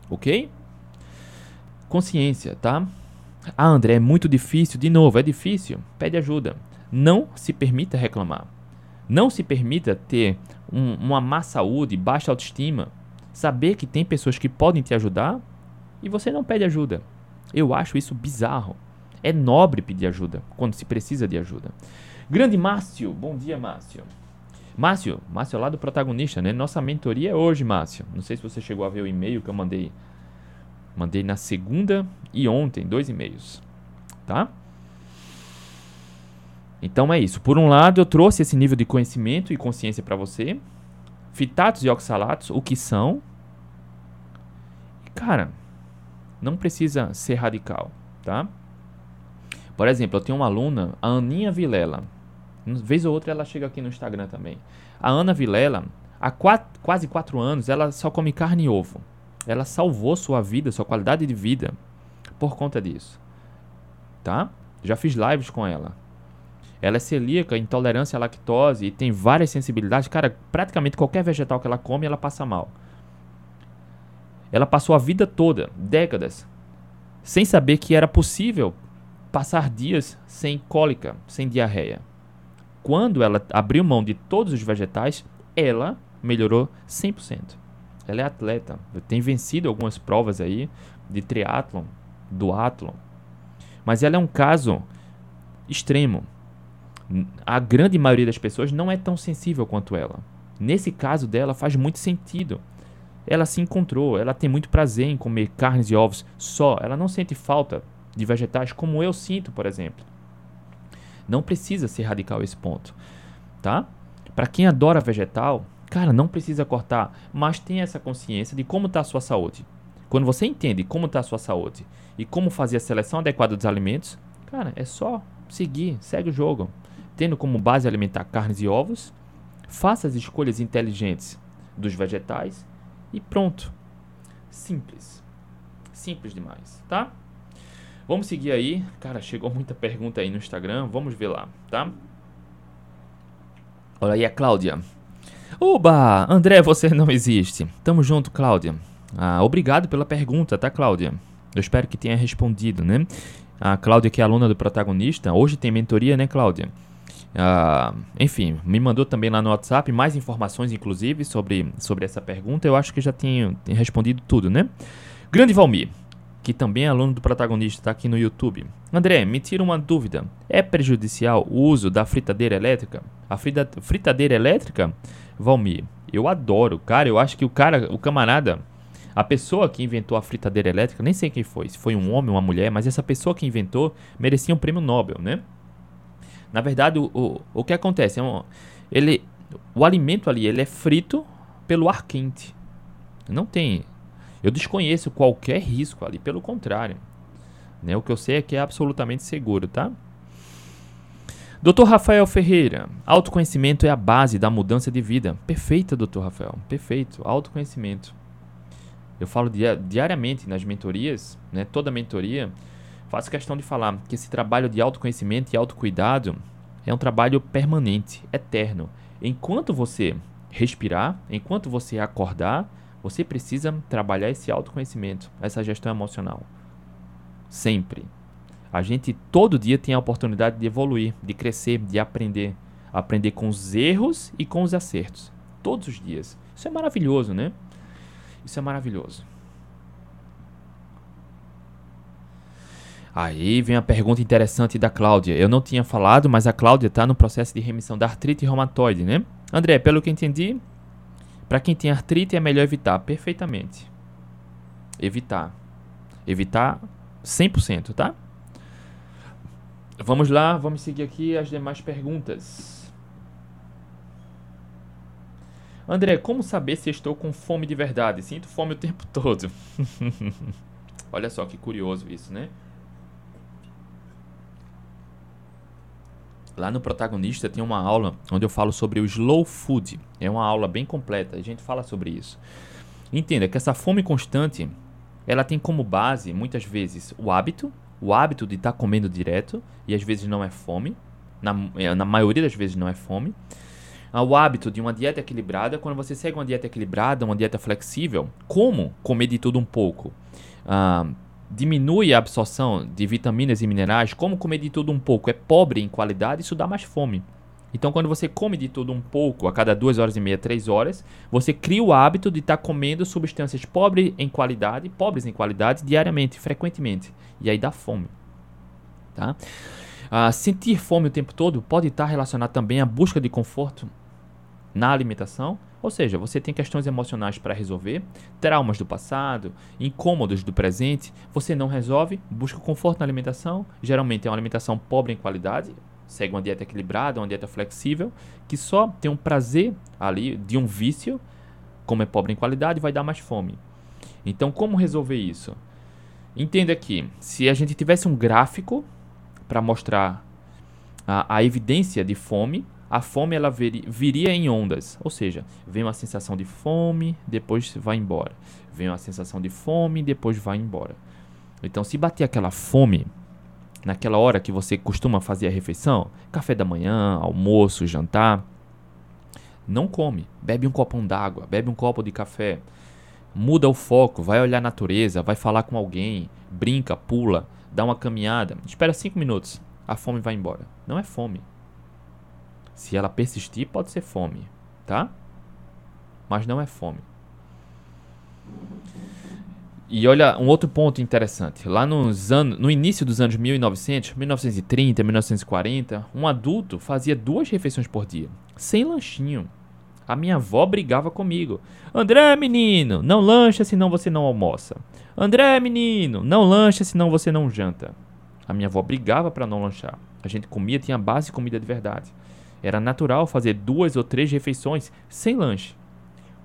Ok? Consciência, tá? Ah, André, é muito difícil. De novo, é difícil. Pede ajuda. Não se permita reclamar. Não se permita ter um, uma má saúde, baixa autoestima saber que tem pessoas que podem te ajudar e você não pede ajuda. Eu acho isso bizarro. É nobre pedir ajuda quando se precisa de ajuda. Grande Márcio, bom dia, Márcio. Márcio, Márcio é lá do protagonista, né? Nossa mentoria é hoje, Márcio. Não sei se você chegou a ver o e-mail que eu mandei. Mandei na segunda e ontem, dois e-mails. Tá? Então é isso. Por um lado, eu trouxe esse nível de conhecimento e consciência para você. Fitatos e oxalatos, o que são, Cara, não precisa ser radical, tá? Por exemplo, eu tenho uma aluna, a Aninha Vilela. Vez ou outra ela chega aqui no Instagram também. A Ana Vilela, há quatro, quase quatro anos, ela só come carne e ovo. Ela salvou sua vida, sua qualidade de vida por conta disso. Tá? Já fiz lives com ela. Ela é celíaca, intolerância à lactose e tem várias sensibilidades. Cara, praticamente qualquer vegetal que ela come, ela passa mal. Ela passou a vida toda, décadas, sem saber que era possível passar dias sem cólica, sem diarreia. Quando ela abriu mão de todos os vegetais, ela melhorou 100%. Ela é atleta, tem vencido algumas provas aí de triatlon, duatlon. Mas ela é um caso extremo. A grande maioria das pessoas não é tão sensível quanto ela. Nesse caso dela faz muito sentido. Ela se encontrou, ela tem muito prazer em comer carnes e ovos só, ela não sente falta de vegetais como eu sinto, por exemplo. Não precisa ser radical esse ponto, tá? Para quem adora vegetal, cara, não precisa cortar, mas tenha essa consciência de como está a sua saúde. Quando você entende como está a sua saúde e como fazer a seleção adequada dos alimentos, cara, é só seguir, segue o jogo. Tendo como base alimentar carnes e ovos, faça as escolhas inteligentes dos vegetais e pronto. Simples. Simples demais, tá? Vamos seguir aí. Cara, chegou muita pergunta aí no Instagram. Vamos ver lá, tá? Olha aí a Cláudia. Oba! André, você não existe. Tamo junto, Cláudia. Ah, obrigado pela pergunta, tá, Cláudia? Eu espero que tenha respondido, né? A Cláudia, que é aluna do protagonista, hoje tem mentoria, né, Cláudia? Ah, enfim, me mandou também lá no WhatsApp mais informações, inclusive, sobre, sobre essa pergunta. Eu acho que já tenho, tenho respondido tudo, né? Grande Valmir, que também é aluno do protagonista, está aqui no YouTube. André, me tira uma dúvida. É prejudicial o uso da fritadeira elétrica? A frita, fritadeira elétrica, Valmir, eu adoro. Cara, eu acho que o cara, o camarada, a pessoa que inventou a fritadeira elétrica, nem sei quem foi, se foi um homem ou uma mulher, mas essa pessoa que inventou merecia um prêmio Nobel, né? Na verdade, o, o, o que acontece? É um, ele, o alimento ali ele é frito pelo ar quente. Não tem. Eu desconheço qualquer risco ali, pelo contrário. Né? O que eu sei é que é absolutamente seguro, tá? Dr. Rafael Ferreira, autoconhecimento é a base da mudança de vida. Perfeita, Dr. Rafael, perfeito. Autoconhecimento. Eu falo diariamente nas mentorias, né? toda mentoria, faço questão de falar que esse trabalho de autoconhecimento e autocuidado é um trabalho permanente, eterno. Enquanto você respirar, enquanto você acordar, você precisa trabalhar esse autoconhecimento, essa gestão emocional. Sempre. A gente todo dia tem a oportunidade de evoluir, de crescer, de aprender. Aprender com os erros e com os acertos. Todos os dias. Isso é maravilhoso, né? Isso é maravilhoso. Aí vem a pergunta interessante da Cláudia. Eu não tinha falado, mas a Cláudia está no processo de remissão da artrite reumatoide, né? André, pelo que entendi, para quem tem artrite é melhor evitar perfeitamente. Evitar. Evitar 100%, tá? Vamos lá, vamos seguir aqui as demais perguntas. André, como saber se estou com fome de verdade? Sinto fome o tempo todo. Olha só que curioso isso, né? Lá no protagonista tem uma aula onde eu falo sobre o slow food. É uma aula bem completa, a gente fala sobre isso. Entenda que essa fome constante, ela tem como base muitas vezes o hábito, o hábito de estar tá comendo direto e às vezes não é fome, na, é, na maioria das vezes não é fome. Ah, o hábito de uma dieta equilibrada, quando você segue uma dieta equilibrada, uma dieta flexível, como comer de tudo um pouco? Ah, diminui a absorção de vitaminas e minerais, como comer de tudo um pouco é pobre em qualidade, isso dá mais fome. Então, quando você come de tudo um pouco a cada duas horas e meia, três horas, você cria o hábito de estar tá comendo substâncias pobres em qualidade, pobres em qualidade, diariamente, frequentemente. E aí dá fome. Tá? Ah, sentir fome o tempo todo pode estar tá relacionado também à busca de conforto na alimentação ou seja, você tem questões emocionais para resolver, traumas do passado, incômodos do presente, você não resolve, busca conforto na alimentação, geralmente é uma alimentação pobre em qualidade, segue uma dieta equilibrada, uma dieta flexível, que só tem um prazer ali de um vício, como é pobre em qualidade, vai dar mais fome. Então, como resolver isso? Entenda que se a gente tivesse um gráfico para mostrar a, a evidência de fome, a fome ela viria em ondas, ou seja, vem uma sensação de fome, depois vai embora. Vem uma sensação de fome, depois vai embora. Então, se bater aquela fome naquela hora que você costuma fazer a refeição, café da manhã, almoço, jantar, não come, bebe um copão d'água, bebe um copo de café, muda o foco, vai olhar a natureza, vai falar com alguém, brinca, pula, dá uma caminhada, espera 5 minutos, a fome vai embora. Não é fome. Se ela persistir, pode ser fome, tá? Mas não é fome. E olha, um outro ponto interessante. Lá nos anos, no início dos anos 1900, 1930, 1940, um adulto fazia duas refeições por dia, sem lanchinho. A minha avó brigava comigo. André, menino, não lancha senão você não almoça. André, menino, não lancha senão você não janta. A minha avó brigava para não lanchar. A gente comia, tinha base comida de verdade. Era natural fazer duas ou três refeições sem lanche.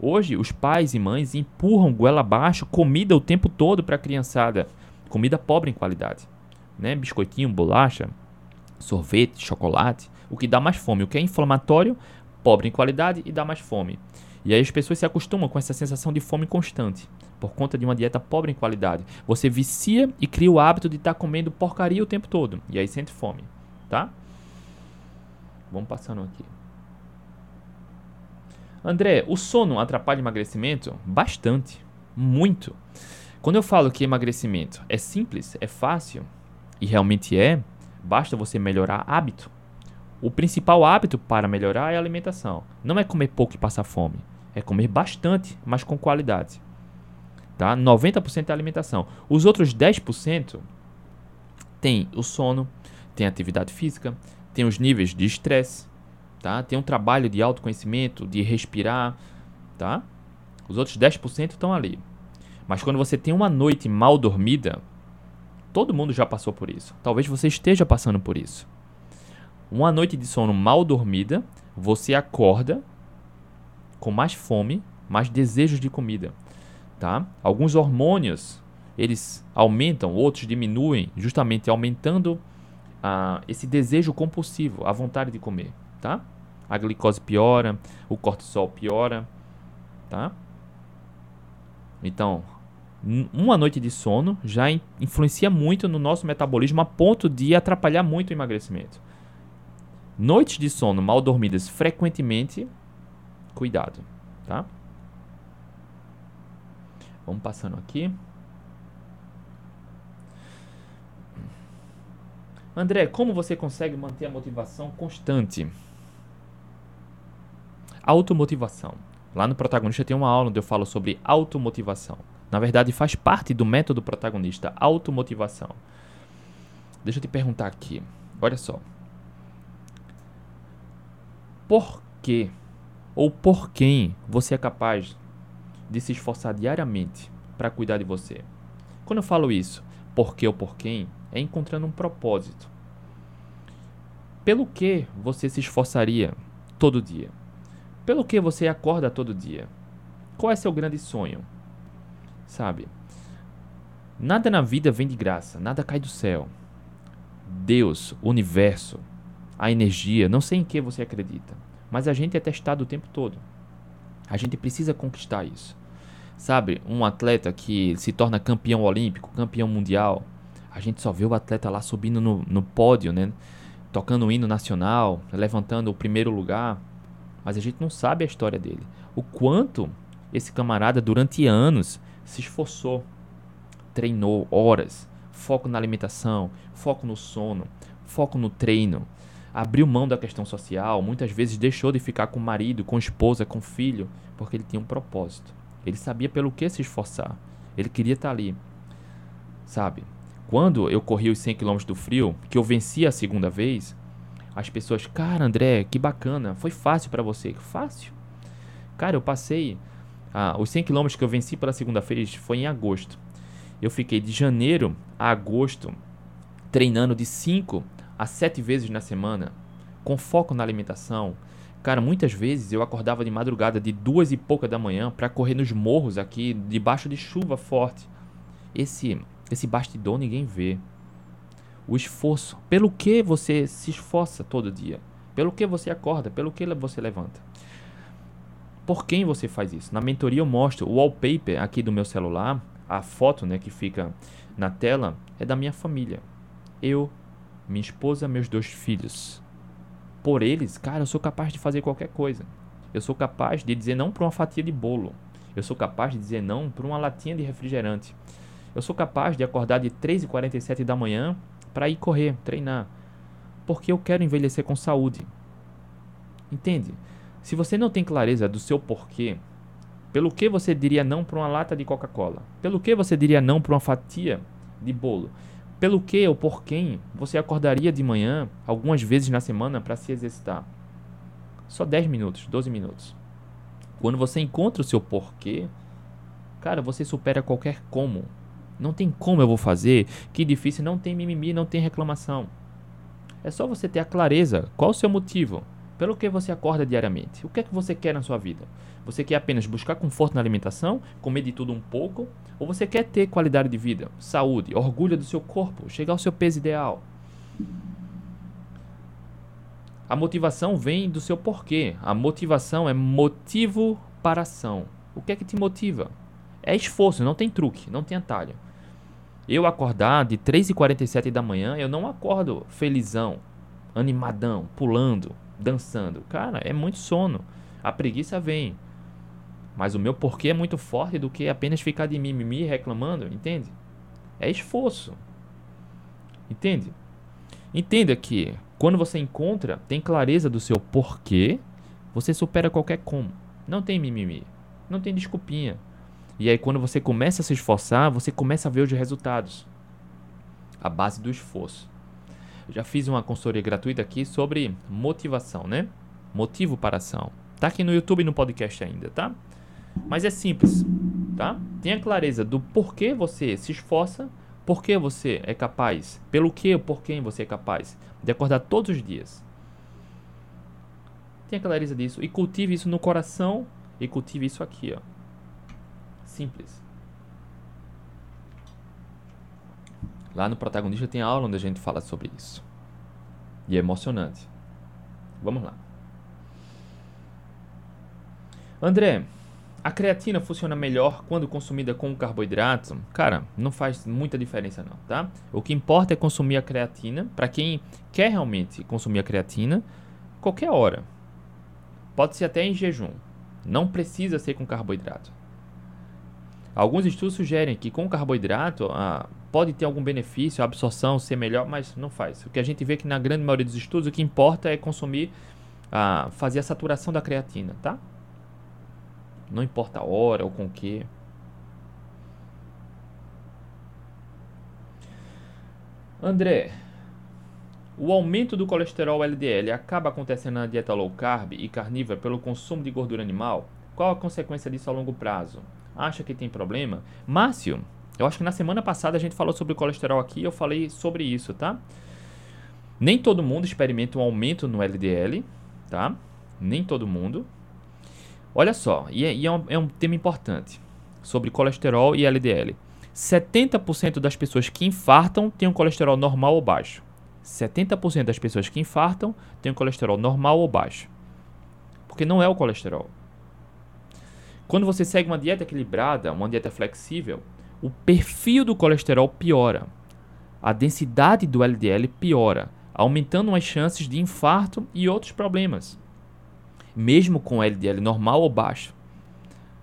Hoje, os pais e mães empurram goela abaixo comida o tempo todo para a criançada. Comida pobre em qualidade. Né? Biscoitinho, bolacha, sorvete, chocolate. O que dá mais fome. O que é inflamatório, pobre em qualidade e dá mais fome. E aí as pessoas se acostumam com essa sensação de fome constante. Por conta de uma dieta pobre em qualidade. Você vicia e cria o hábito de estar tá comendo porcaria o tempo todo. E aí sente fome. Tá? Vamos passando aqui. André, o sono atrapalha o emagrecimento? Bastante. Muito. Quando eu falo que emagrecimento é simples, é fácil, e realmente é, basta você melhorar hábito. O principal hábito para melhorar é a alimentação. Não é comer pouco e passar fome. É comer bastante, mas com qualidade. Tá? 90% é alimentação. Os outros 10% tem o sono, tem atividade física, tem os níveis de estresse, tá? Tem um trabalho de autoconhecimento, de respirar, tá? Os outros 10% estão ali. Mas quando você tem uma noite mal dormida, todo mundo já passou por isso. Talvez você esteja passando por isso. Uma noite de sono mal dormida, você acorda com mais fome, mais desejos de comida, tá? Alguns hormônios, eles aumentam, outros diminuem, justamente aumentando ah, esse desejo compulsivo, a vontade de comer, tá? a glicose piora, o cortisol piora, tá? Então, uma noite de sono já influencia muito no nosso metabolismo a ponto de atrapalhar muito o emagrecimento. Noites de sono mal dormidas frequentemente, cuidado, tá? Vamos passando aqui. André, como você consegue manter a motivação constante? Automotivação. Lá no protagonista tem uma aula onde eu falo sobre automotivação. Na verdade, faz parte do método protagonista, automotivação. Deixa eu te perguntar aqui. Olha só. Por que ou por quem você é capaz de se esforçar diariamente para cuidar de você? Quando eu falo isso, por que ou por quem, é encontrando um propósito. Pelo que você se esforçaria todo dia? Pelo que você acorda todo dia? Qual é seu grande sonho? Sabe? Nada na vida vem de graça, nada cai do céu. Deus, o universo, a energia, não sei em que você acredita, mas a gente é testado o tempo todo. A gente precisa conquistar isso. Sabe, um atleta que se torna campeão olímpico, campeão mundial, a gente só vê o atleta lá subindo no, no pódio, né? Tocando o hino nacional, levantando o primeiro lugar mas a gente não sabe a história dele. O quanto esse camarada, durante anos, se esforçou, treinou horas, foco na alimentação, foco no sono, foco no treino, abriu mão da questão social, muitas vezes deixou de ficar com o marido, com a esposa, com o filho, porque ele tinha um propósito. Ele sabia pelo que se esforçar. Ele queria estar ali. Sabe? Quando eu corri os 100 km do frio, que eu venci a segunda vez, as pessoas, cara, André, que bacana, foi fácil para você. Fácil? Cara, eu passei ah, os 100 km que eu venci pela segunda vez foi em agosto. Eu fiquei de janeiro a agosto treinando de 5 a 7 vezes na semana, com foco na alimentação. Cara, muitas vezes eu acordava de madrugada de duas e pouca da manhã para correr nos morros aqui, debaixo de chuva forte. Esse esse bastidor ninguém vê o esforço. Pelo que você se esforça todo dia? Pelo que você acorda? Pelo que você levanta? Por quem você faz isso? Na mentoria eu mostro o wallpaper aqui do meu celular, a foto né, que fica na tela é da minha família. Eu, minha esposa, meus dois filhos. Por eles, cara, eu sou capaz de fazer qualquer coisa. Eu sou capaz de dizer não para uma fatia de bolo. Eu sou capaz de dizer não para uma latinha de refrigerante. Eu sou capaz de acordar de 3h47 da manhã para ir correr, treinar. Porque eu quero envelhecer com saúde. Entende? Se você não tem clareza do seu porquê, pelo que você diria não para uma lata de Coca-Cola? Pelo que você diria não para uma fatia de bolo? Pelo que ou por quem você acordaria de manhã, algumas vezes na semana, para se exercitar? Só 10 minutos, 12 minutos. Quando você encontra o seu porquê, cara, você supera qualquer como. Não tem como eu vou fazer, que difícil, não tem mimimi, não tem reclamação. É só você ter a clareza, qual o seu motivo, pelo que você acorda diariamente, o que é que você quer na sua vida. Você quer apenas buscar conforto na alimentação, comer de tudo um pouco, ou você quer ter qualidade de vida, saúde, orgulho do seu corpo, chegar ao seu peso ideal? A motivação vem do seu porquê. A motivação é motivo para ação. O que é que te motiva? É esforço, não tem truque, não tem atalho. Eu acordar de 3h47 da manhã, eu não acordo felizão, animadão, pulando, dançando. Cara, é muito sono. A preguiça vem. Mas o meu porquê é muito forte do que apenas ficar de mimimi reclamando, entende? É esforço. Entende? Entenda que quando você encontra, tem clareza do seu porquê, você supera qualquer como. Não tem mimimi. Não tem desculpinha. E aí quando você começa a se esforçar, você começa a ver os resultados. A base do esforço. Eu já fiz uma consultoria gratuita aqui sobre motivação, né? Motivo para ação. Tá aqui no YouTube e no podcast ainda, tá? Mas é simples, tá? Tenha clareza do porquê você se esforça, porquê você é capaz, pelo que ou por quem você é capaz de acordar todos os dias. Tenha clareza disso e cultive isso no coração e cultive isso aqui, ó. Simples. Lá no protagonista tem aula onde a gente fala sobre isso. E é emocionante. Vamos lá. André, a creatina funciona melhor quando consumida com carboidrato? Cara, não faz muita diferença não, tá? O que importa é consumir a creatina para quem quer realmente consumir a creatina qualquer hora. Pode ser até em jejum. Não precisa ser com carboidrato. Alguns estudos sugerem que com carboidrato ah, pode ter algum benefício, a absorção ser melhor, mas não faz. O que a gente vê é que na grande maioria dos estudos o que importa é consumir, ah, fazer a saturação da creatina, tá? Não importa a hora ou com que. André, o aumento do colesterol LDL acaba acontecendo na dieta low carb e carnívora pelo consumo de gordura animal? Qual a consequência disso a longo prazo? Acha que tem problema? Márcio, eu acho que na semana passada a gente falou sobre o colesterol aqui eu falei sobre isso, tá? Nem todo mundo experimenta um aumento no LDL, tá? Nem todo mundo. Olha só, e, é, e é, um, é um tema importante sobre colesterol e LDL. 70% das pessoas que infartam têm um colesterol normal ou baixo. 70% das pessoas que infartam têm um colesterol normal ou baixo. Porque não é o colesterol. Quando você segue uma dieta equilibrada, uma dieta flexível, o perfil do colesterol piora. A densidade do LDL piora, aumentando as chances de infarto e outros problemas mesmo com LDL normal ou baixo.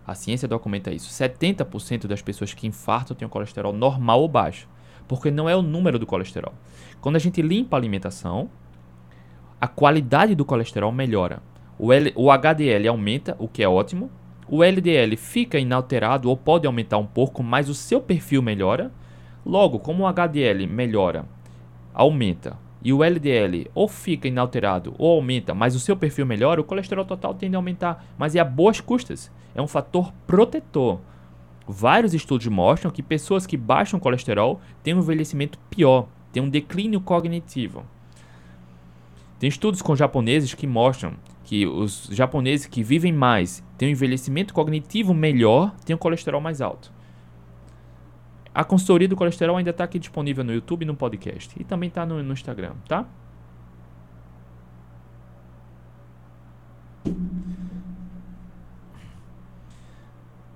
A ciência documenta isso. 70% das pessoas que infartam têm o colesterol normal ou baixo, porque não é o número do colesterol. Quando a gente limpa a alimentação, a qualidade do colesterol melhora. O, L, o HDL aumenta, o que é ótimo. O LDL fica inalterado ou pode aumentar um pouco, mas o seu perfil melhora. Logo, como o HDL melhora, aumenta, e o LDL ou fica inalterado ou aumenta, mas o seu perfil melhora, o colesterol total tende a aumentar, mas é a boas custas. É um fator protetor. Vários estudos mostram que pessoas que baixam colesterol têm um envelhecimento pior, têm um declínio cognitivo. Tem estudos com japoneses que mostram que os japoneses que vivem mais têm um envelhecimento cognitivo melhor, têm um colesterol mais alto. A consultoria do colesterol ainda está aqui disponível no YouTube e no podcast. E também está no, no Instagram, tá?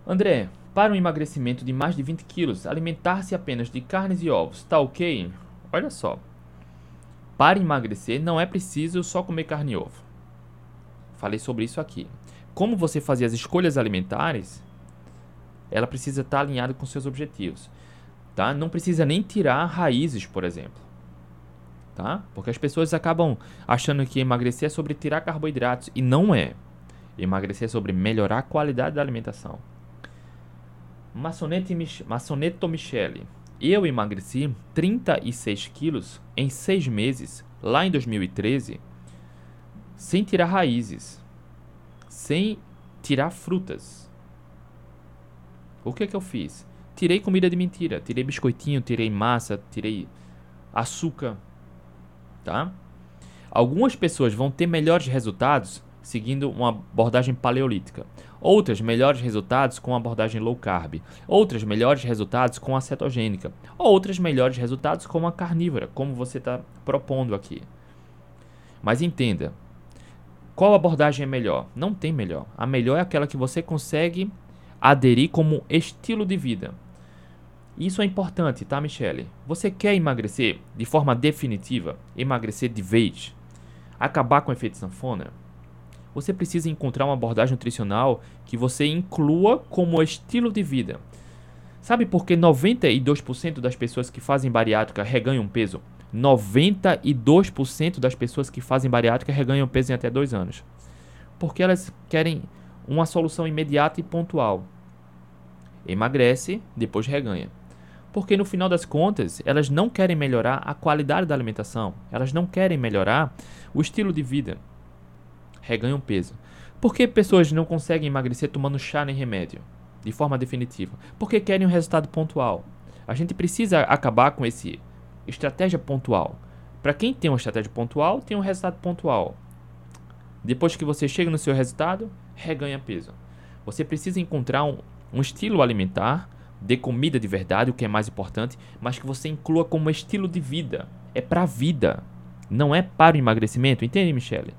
André, para um emagrecimento de mais de 20 quilos, alimentar-se apenas de carnes e ovos, tá ok? Olha só. Para emagrecer, não é preciso só comer carne e ovo. Falei sobre isso aqui. Como você fazer as escolhas alimentares, ela precisa estar alinhada com seus objetivos. tá? Não precisa nem tirar raízes, por exemplo. Tá? Porque as pessoas acabam achando que emagrecer é sobre tirar carboidratos e não é. Emagrecer é sobre melhorar a qualidade da alimentação. Massoneto Michele. Eu emagreci 36 quilos em 6 meses, lá em 2013, sem tirar raízes, sem tirar frutas. O que é que eu fiz? Tirei comida de mentira, tirei biscoitinho, tirei massa, tirei açúcar, tá? Algumas pessoas vão ter melhores resultados seguindo uma abordagem paleolítica. Outras melhores resultados com abordagem low carb. Outras melhores resultados com a cetogênica. Outras melhores resultados com a carnívora, como você está propondo aqui. Mas entenda, qual abordagem é melhor? Não tem melhor. A melhor é aquela que você consegue aderir como estilo de vida. Isso é importante, tá, Michele? Você quer emagrecer de forma definitiva, emagrecer de vez, acabar com o efeito sanfona? você precisa encontrar uma abordagem nutricional que você inclua como estilo de vida. Sabe por que 92% das pessoas que fazem bariátrica reganham peso? 92% das pessoas que fazem bariátrica reganham peso em até dois anos. Porque elas querem uma solução imediata e pontual. Emagrece, depois reganha. Porque no final das contas, elas não querem melhorar a qualidade da alimentação, elas não querem melhorar o estilo de vida reganham peso. Por que pessoas não conseguem emagrecer tomando chá nem remédio? De forma definitiva. Porque querem um resultado pontual. A gente precisa acabar com esse estratégia pontual. Para quem tem uma estratégia pontual, tem um resultado pontual. Depois que você chega no seu resultado, reganha peso. Você precisa encontrar um, um estilo alimentar de comida de verdade, o que é mais importante, mas que você inclua como estilo de vida. É para a vida, não é para o emagrecimento. Entende, Michele?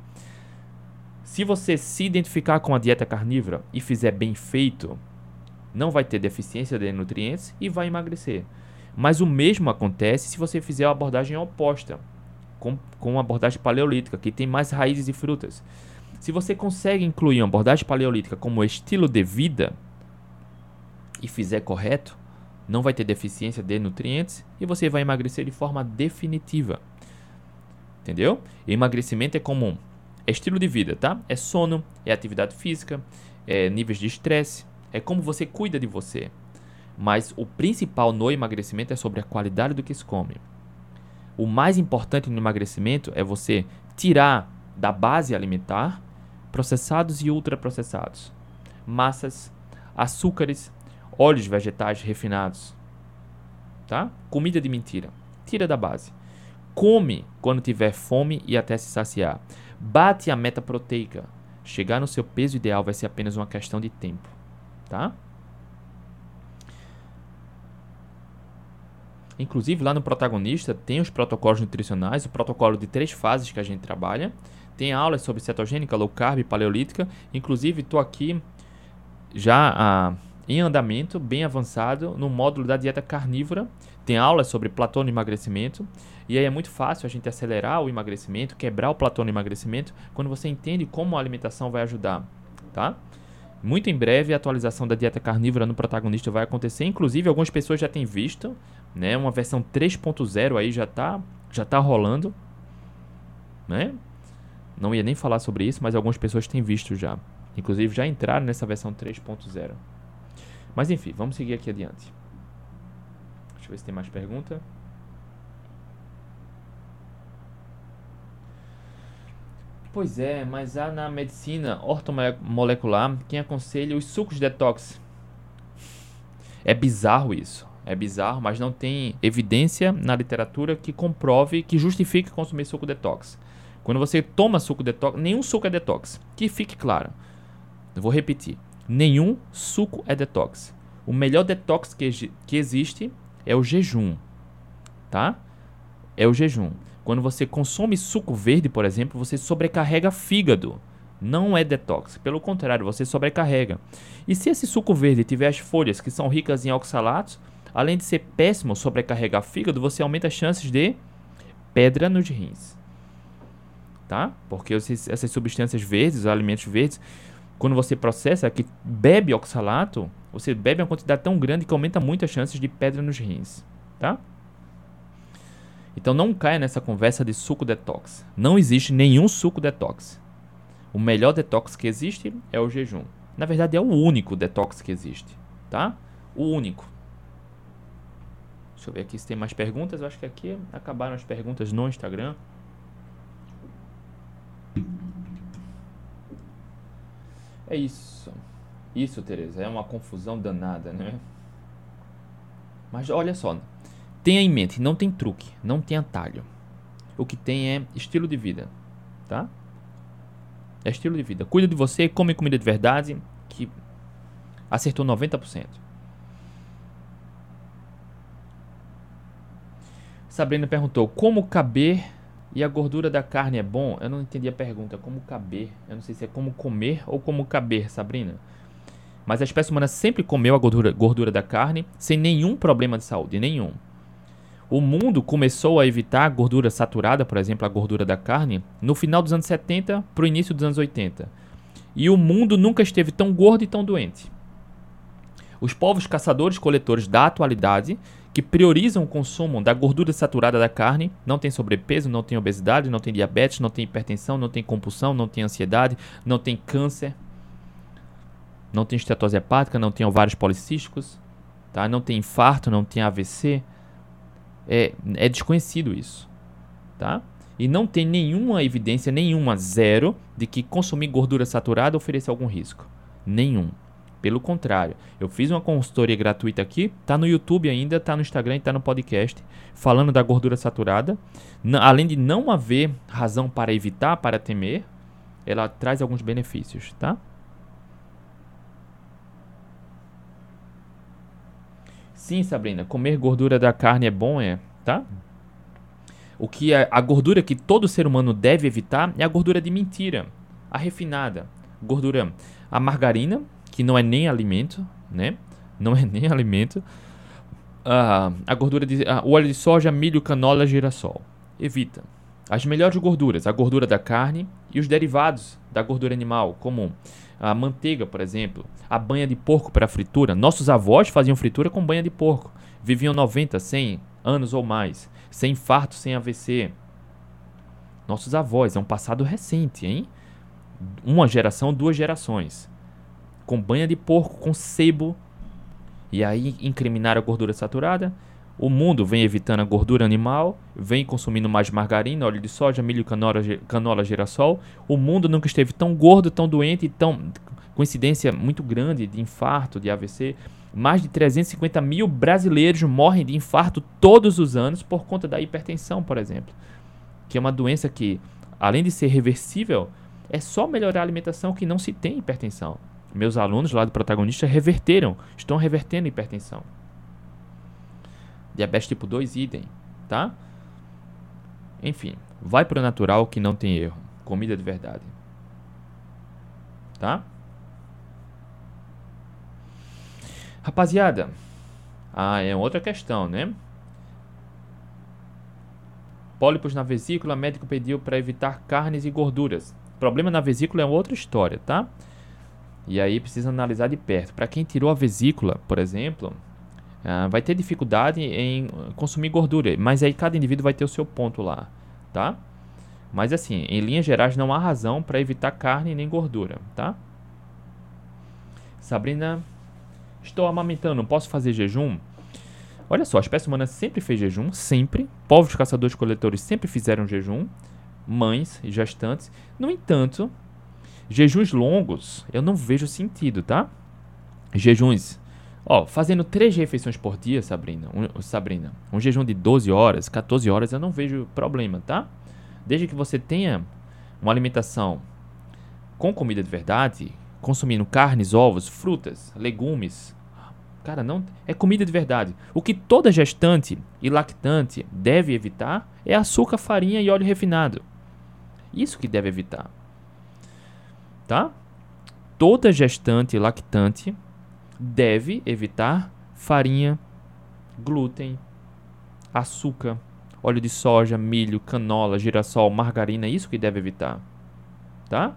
Se você se identificar com a dieta carnívora e fizer bem feito, não vai ter deficiência de nutrientes e vai emagrecer. Mas o mesmo acontece se você fizer a abordagem oposta, com, com abordagem paleolítica, que tem mais raízes e frutas. Se você consegue incluir uma abordagem paleolítica como estilo de vida e fizer correto, não vai ter deficiência de nutrientes e você vai emagrecer de forma definitiva. Entendeu? Emagrecimento é comum é estilo de vida, tá? É sono, é atividade física, é níveis de estresse, é como você cuida de você. Mas o principal no emagrecimento é sobre a qualidade do que se come. O mais importante no emagrecimento é você tirar da base alimentar processados e ultraprocessados, massas, açúcares, óleos vegetais refinados, tá? Comida de mentira. Tira da base. Come quando tiver fome e até se saciar. Bate a meta proteica. Chegar no seu peso ideal vai ser apenas uma questão de tempo, tá? Inclusive, lá no protagonista tem os protocolos nutricionais, o protocolo de três fases que a gente trabalha. Tem aulas sobre cetogênica, low carb, paleolítica. Inclusive, estou aqui já ah, em andamento, bem avançado, no módulo da dieta carnívora. Tem aulas sobre platô no emagrecimento. E aí é muito fácil a gente acelerar o emagrecimento, quebrar o platô no emagrecimento, quando você entende como a alimentação vai ajudar, tá? Muito em breve a atualização da dieta carnívora no protagonista vai acontecer. Inclusive, algumas pessoas já têm visto, né? Uma versão 3.0 aí já está já tá rolando, né? Não ia nem falar sobre isso, mas algumas pessoas têm visto já. Inclusive já entraram nessa versão 3.0. Mas enfim, vamos seguir aqui adiante. Deixa eu ver se tem mais pergunta. Pois é, mas há na medicina ortomolecular quem aconselha os sucos detox. É bizarro isso. É bizarro, mas não tem evidência na literatura que comprove, que justifique consumir suco detox. Quando você toma suco detox, nenhum suco é detox. Que fique claro. Eu vou repetir. Nenhum suco é detox. O melhor detox que, que existe é o jejum. Tá? É o jejum. Quando você consome suco verde, por exemplo, você sobrecarrega fígado. Não é detox, pelo contrário, você sobrecarrega. E se esse suco verde tiver as folhas que são ricas em oxalatos, além de ser péssimo sobrecarregar fígado, você aumenta as chances de pedra nos rins. Tá? Porque essas substâncias verdes, os alimentos verdes, quando você processa, que bebe oxalato, você bebe uma quantidade tão grande que aumenta muito as chances de pedra nos rins, tá? Então não caia nessa conversa de suco detox. Não existe nenhum suco detox. O melhor detox que existe é o jejum. Na verdade é o único detox que existe, tá? O único. Deixa eu ver aqui se tem mais perguntas. Eu acho que aqui acabaram as perguntas no Instagram. É isso. Isso, Tereza, é uma confusão danada, né? Mas olha só, tenha em mente, não tem truque, não tem atalho. O que tem é estilo de vida, tá? É estilo de vida. Cuida de você, come comida de verdade, que acertou 90%. Sabrina perguntou: como caber e a gordura da carne é bom? Eu não entendi a pergunta. Como caber? Eu não sei se é como comer ou como caber, Sabrina. Mas a espécie humana sempre comeu a gordura, gordura da carne sem nenhum problema de saúde, nenhum. O mundo começou a evitar a gordura saturada, por exemplo, a gordura da carne, no final dos anos 70 para o início dos anos 80. E o mundo nunca esteve tão gordo e tão doente. Os povos caçadores-coletores da atualidade que priorizam o consumo da gordura saturada da carne, não tem sobrepeso, não tem obesidade, não tem diabetes, não tem hipertensão, não tem compulsão, não tem ansiedade, não tem câncer, não tem estetose hepática, não tem ovários policísticos, tá? não tem infarto, não tem AVC. É, é desconhecido isso. Tá? E não tem nenhuma evidência, nenhuma, zero, de que consumir gordura saturada ofereça algum risco. Nenhum. Pelo contrário, eu fiz uma consultoria gratuita aqui, tá no YouTube ainda, tá no Instagram e tá no podcast, falando da gordura saturada. além de não haver razão para evitar, para temer, ela traz alguns benefícios, tá? Sim, Sabrina, comer gordura da carne é bom, é, tá? O que é, a gordura que todo ser humano deve evitar é a gordura de mentira, a refinada, gordura, a margarina, que não é nem alimento, né? Não é nem alimento. Uh, a gordura de uh, o óleo de soja, milho, canola, girassol. Evita. As melhores gorduras, a gordura da carne e os derivados da gordura animal, como a manteiga, por exemplo, a banha de porco para fritura. Nossos avós faziam fritura com banha de porco. Viviam 90, 100 anos ou mais, sem infarto, sem AVC. Nossos avós, é um passado recente, hein? Uma geração, duas gerações com banha de porco, com sebo, e aí incriminar a gordura saturada. O mundo vem evitando a gordura animal, vem consumindo mais margarina, óleo de soja, milho, canola, canola girassol. O mundo nunca esteve tão gordo, tão doente, tão coincidência muito grande de infarto, de AVC. Mais de 350 mil brasileiros morrem de infarto todos os anos por conta da hipertensão, por exemplo, que é uma doença que, além de ser reversível, é só melhorar a alimentação que não se tem hipertensão meus alunos lá do protagonista reverteram, estão revertendo hipertensão. Diabetes tipo 2, idem, tá? Enfim, vai pro natural que não tem erro. Comida de verdade. Tá? Rapaziada, ah, é outra questão, né? Pólipos na vesícula, médico pediu para evitar carnes e gorduras. Problema na vesícula é outra história, tá? E aí precisa analisar de perto. Para quem tirou a vesícula, por exemplo, uh, vai ter dificuldade em consumir gordura, mas aí cada indivíduo vai ter o seu ponto lá, tá? Mas assim, em linhas gerais não há razão para evitar carne nem gordura, tá? Sabrina, estou amamentando, posso fazer jejum? Olha só, a espécie humana sempre fez jejum, sempre. Povos caçadores-coletores sempre fizeram jejum. Mães e gestantes. No entanto, Jejuns longos, eu não vejo sentido, tá? Jejuns, ó, fazendo três refeições por dia, Sabrina, um, Sabrina, um jejum de 12 horas, 14 horas, eu não vejo problema, tá? Desde que você tenha uma alimentação com comida de verdade, consumindo carnes, ovos, frutas, legumes, cara, não é comida de verdade. O que toda gestante e lactante deve evitar é açúcar, farinha e óleo refinado. Isso que deve evitar tá? Toda gestante lactante deve evitar farinha, glúten, açúcar, óleo de soja, milho, canola, girassol, margarina, isso que deve evitar, tá?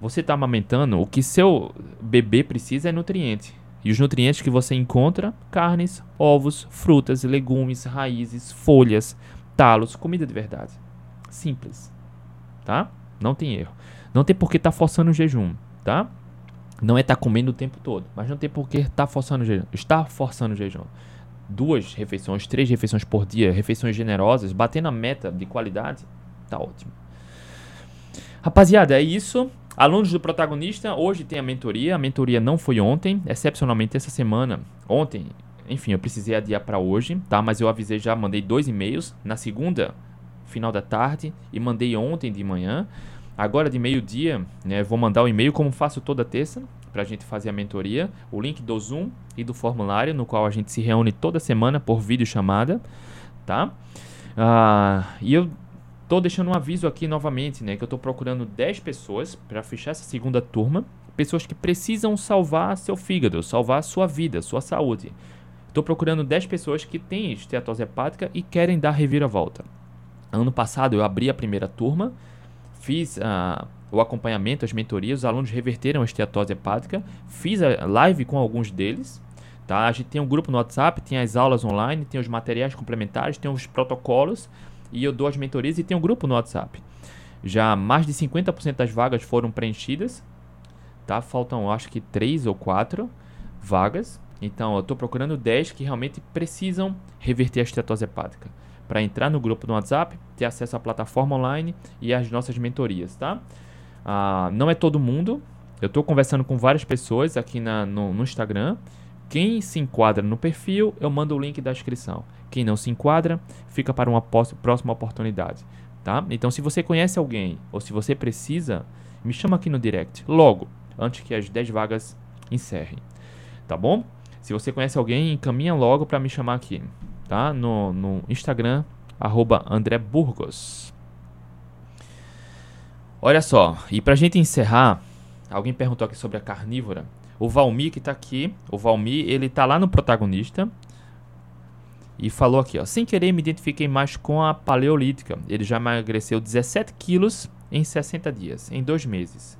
você está amamentando, o que seu bebê precisa é nutriente. E os nutrientes que você encontra: carnes, ovos, frutas, legumes, raízes, folhas, talos, comida de verdade. Simples. Tá? Não tem erro. Não tem por que estar tá forçando o jejum, tá? Não é estar tá comendo o tempo todo, mas não tem por que estar tá forçando o jejum. Está forçando o jejum. Duas refeições, três refeições por dia, refeições generosas, batendo a meta de qualidade, tá ótimo. Rapaziada, é isso. Alunos do protagonista, hoje tem a mentoria. A mentoria não foi ontem, excepcionalmente essa semana. Ontem, enfim, eu precisei adiar para hoje, tá? Mas eu avisei já, mandei dois e-mails na segunda, final da tarde, e mandei ontem de manhã. Agora de meio-dia, né, vou mandar o e-mail como faço toda terça para a gente fazer a mentoria, o link do Zoom e do formulário no qual a gente se reúne toda semana por vídeo chamada, tá? Ah, e eu Tô deixando um aviso aqui novamente, né, que eu tô procurando 10 pessoas para fechar essa segunda turma, pessoas que precisam salvar seu fígado, salvar sua vida, sua saúde. Estou procurando 10 pessoas que têm esteatose hepática e querem dar reviravolta. Ano passado eu abri a primeira turma, fiz uh, o acompanhamento, as mentorias, os alunos reverteram a esteatose hepática, fiz a live com alguns deles. Tá? A gente tem um grupo no WhatsApp, tem as aulas online, tem os materiais complementares, tem os protocolos e eu dou as mentorias e tem um grupo no WhatsApp. Já mais de 50% das vagas foram preenchidas, tá? Faltam acho que 3 ou 4 vagas. Então eu estou procurando 10 que realmente precisam reverter a estetose hepática. Para entrar no grupo no WhatsApp, ter acesso à plataforma online e às nossas mentorias, tá? Ah, não é todo mundo. Eu estou conversando com várias pessoas aqui na, no, no Instagram. Quem se enquadra no perfil, eu mando o link da inscrição. Quem não se enquadra, fica para uma próxima oportunidade, tá? Então, se você conhece alguém ou se você precisa, me chama aqui no direct, logo, antes que as 10 vagas encerrem, tá bom? Se você conhece alguém, encaminha logo para me chamar aqui, tá? No, no Instagram, arroba André Burgos. Olha só, e pra gente encerrar, alguém perguntou aqui sobre a carnívora. O Valmir que tá aqui, o Valmir, ele tá lá no protagonista, e falou aqui, ó, sem querer me identifiquei mais com a paleolítica. Ele já emagreceu 17 quilos em 60 dias, em dois meses.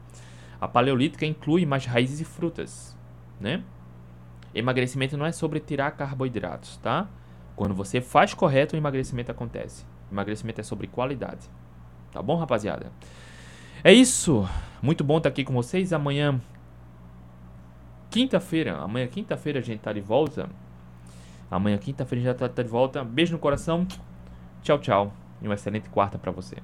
A paleolítica inclui mais raízes e frutas, né? Emagrecimento não é sobre tirar carboidratos, tá? Quando você faz correto, o emagrecimento acontece. Emagrecimento é sobre qualidade. Tá bom, rapaziada? É isso. Muito bom estar aqui com vocês. Amanhã, quinta-feira, amanhã, quinta-feira, a gente tá de volta. Amanhã, quinta-feira, já tá, tá de volta. Beijo no coração. Tchau, tchau. E uma excelente quarta para você.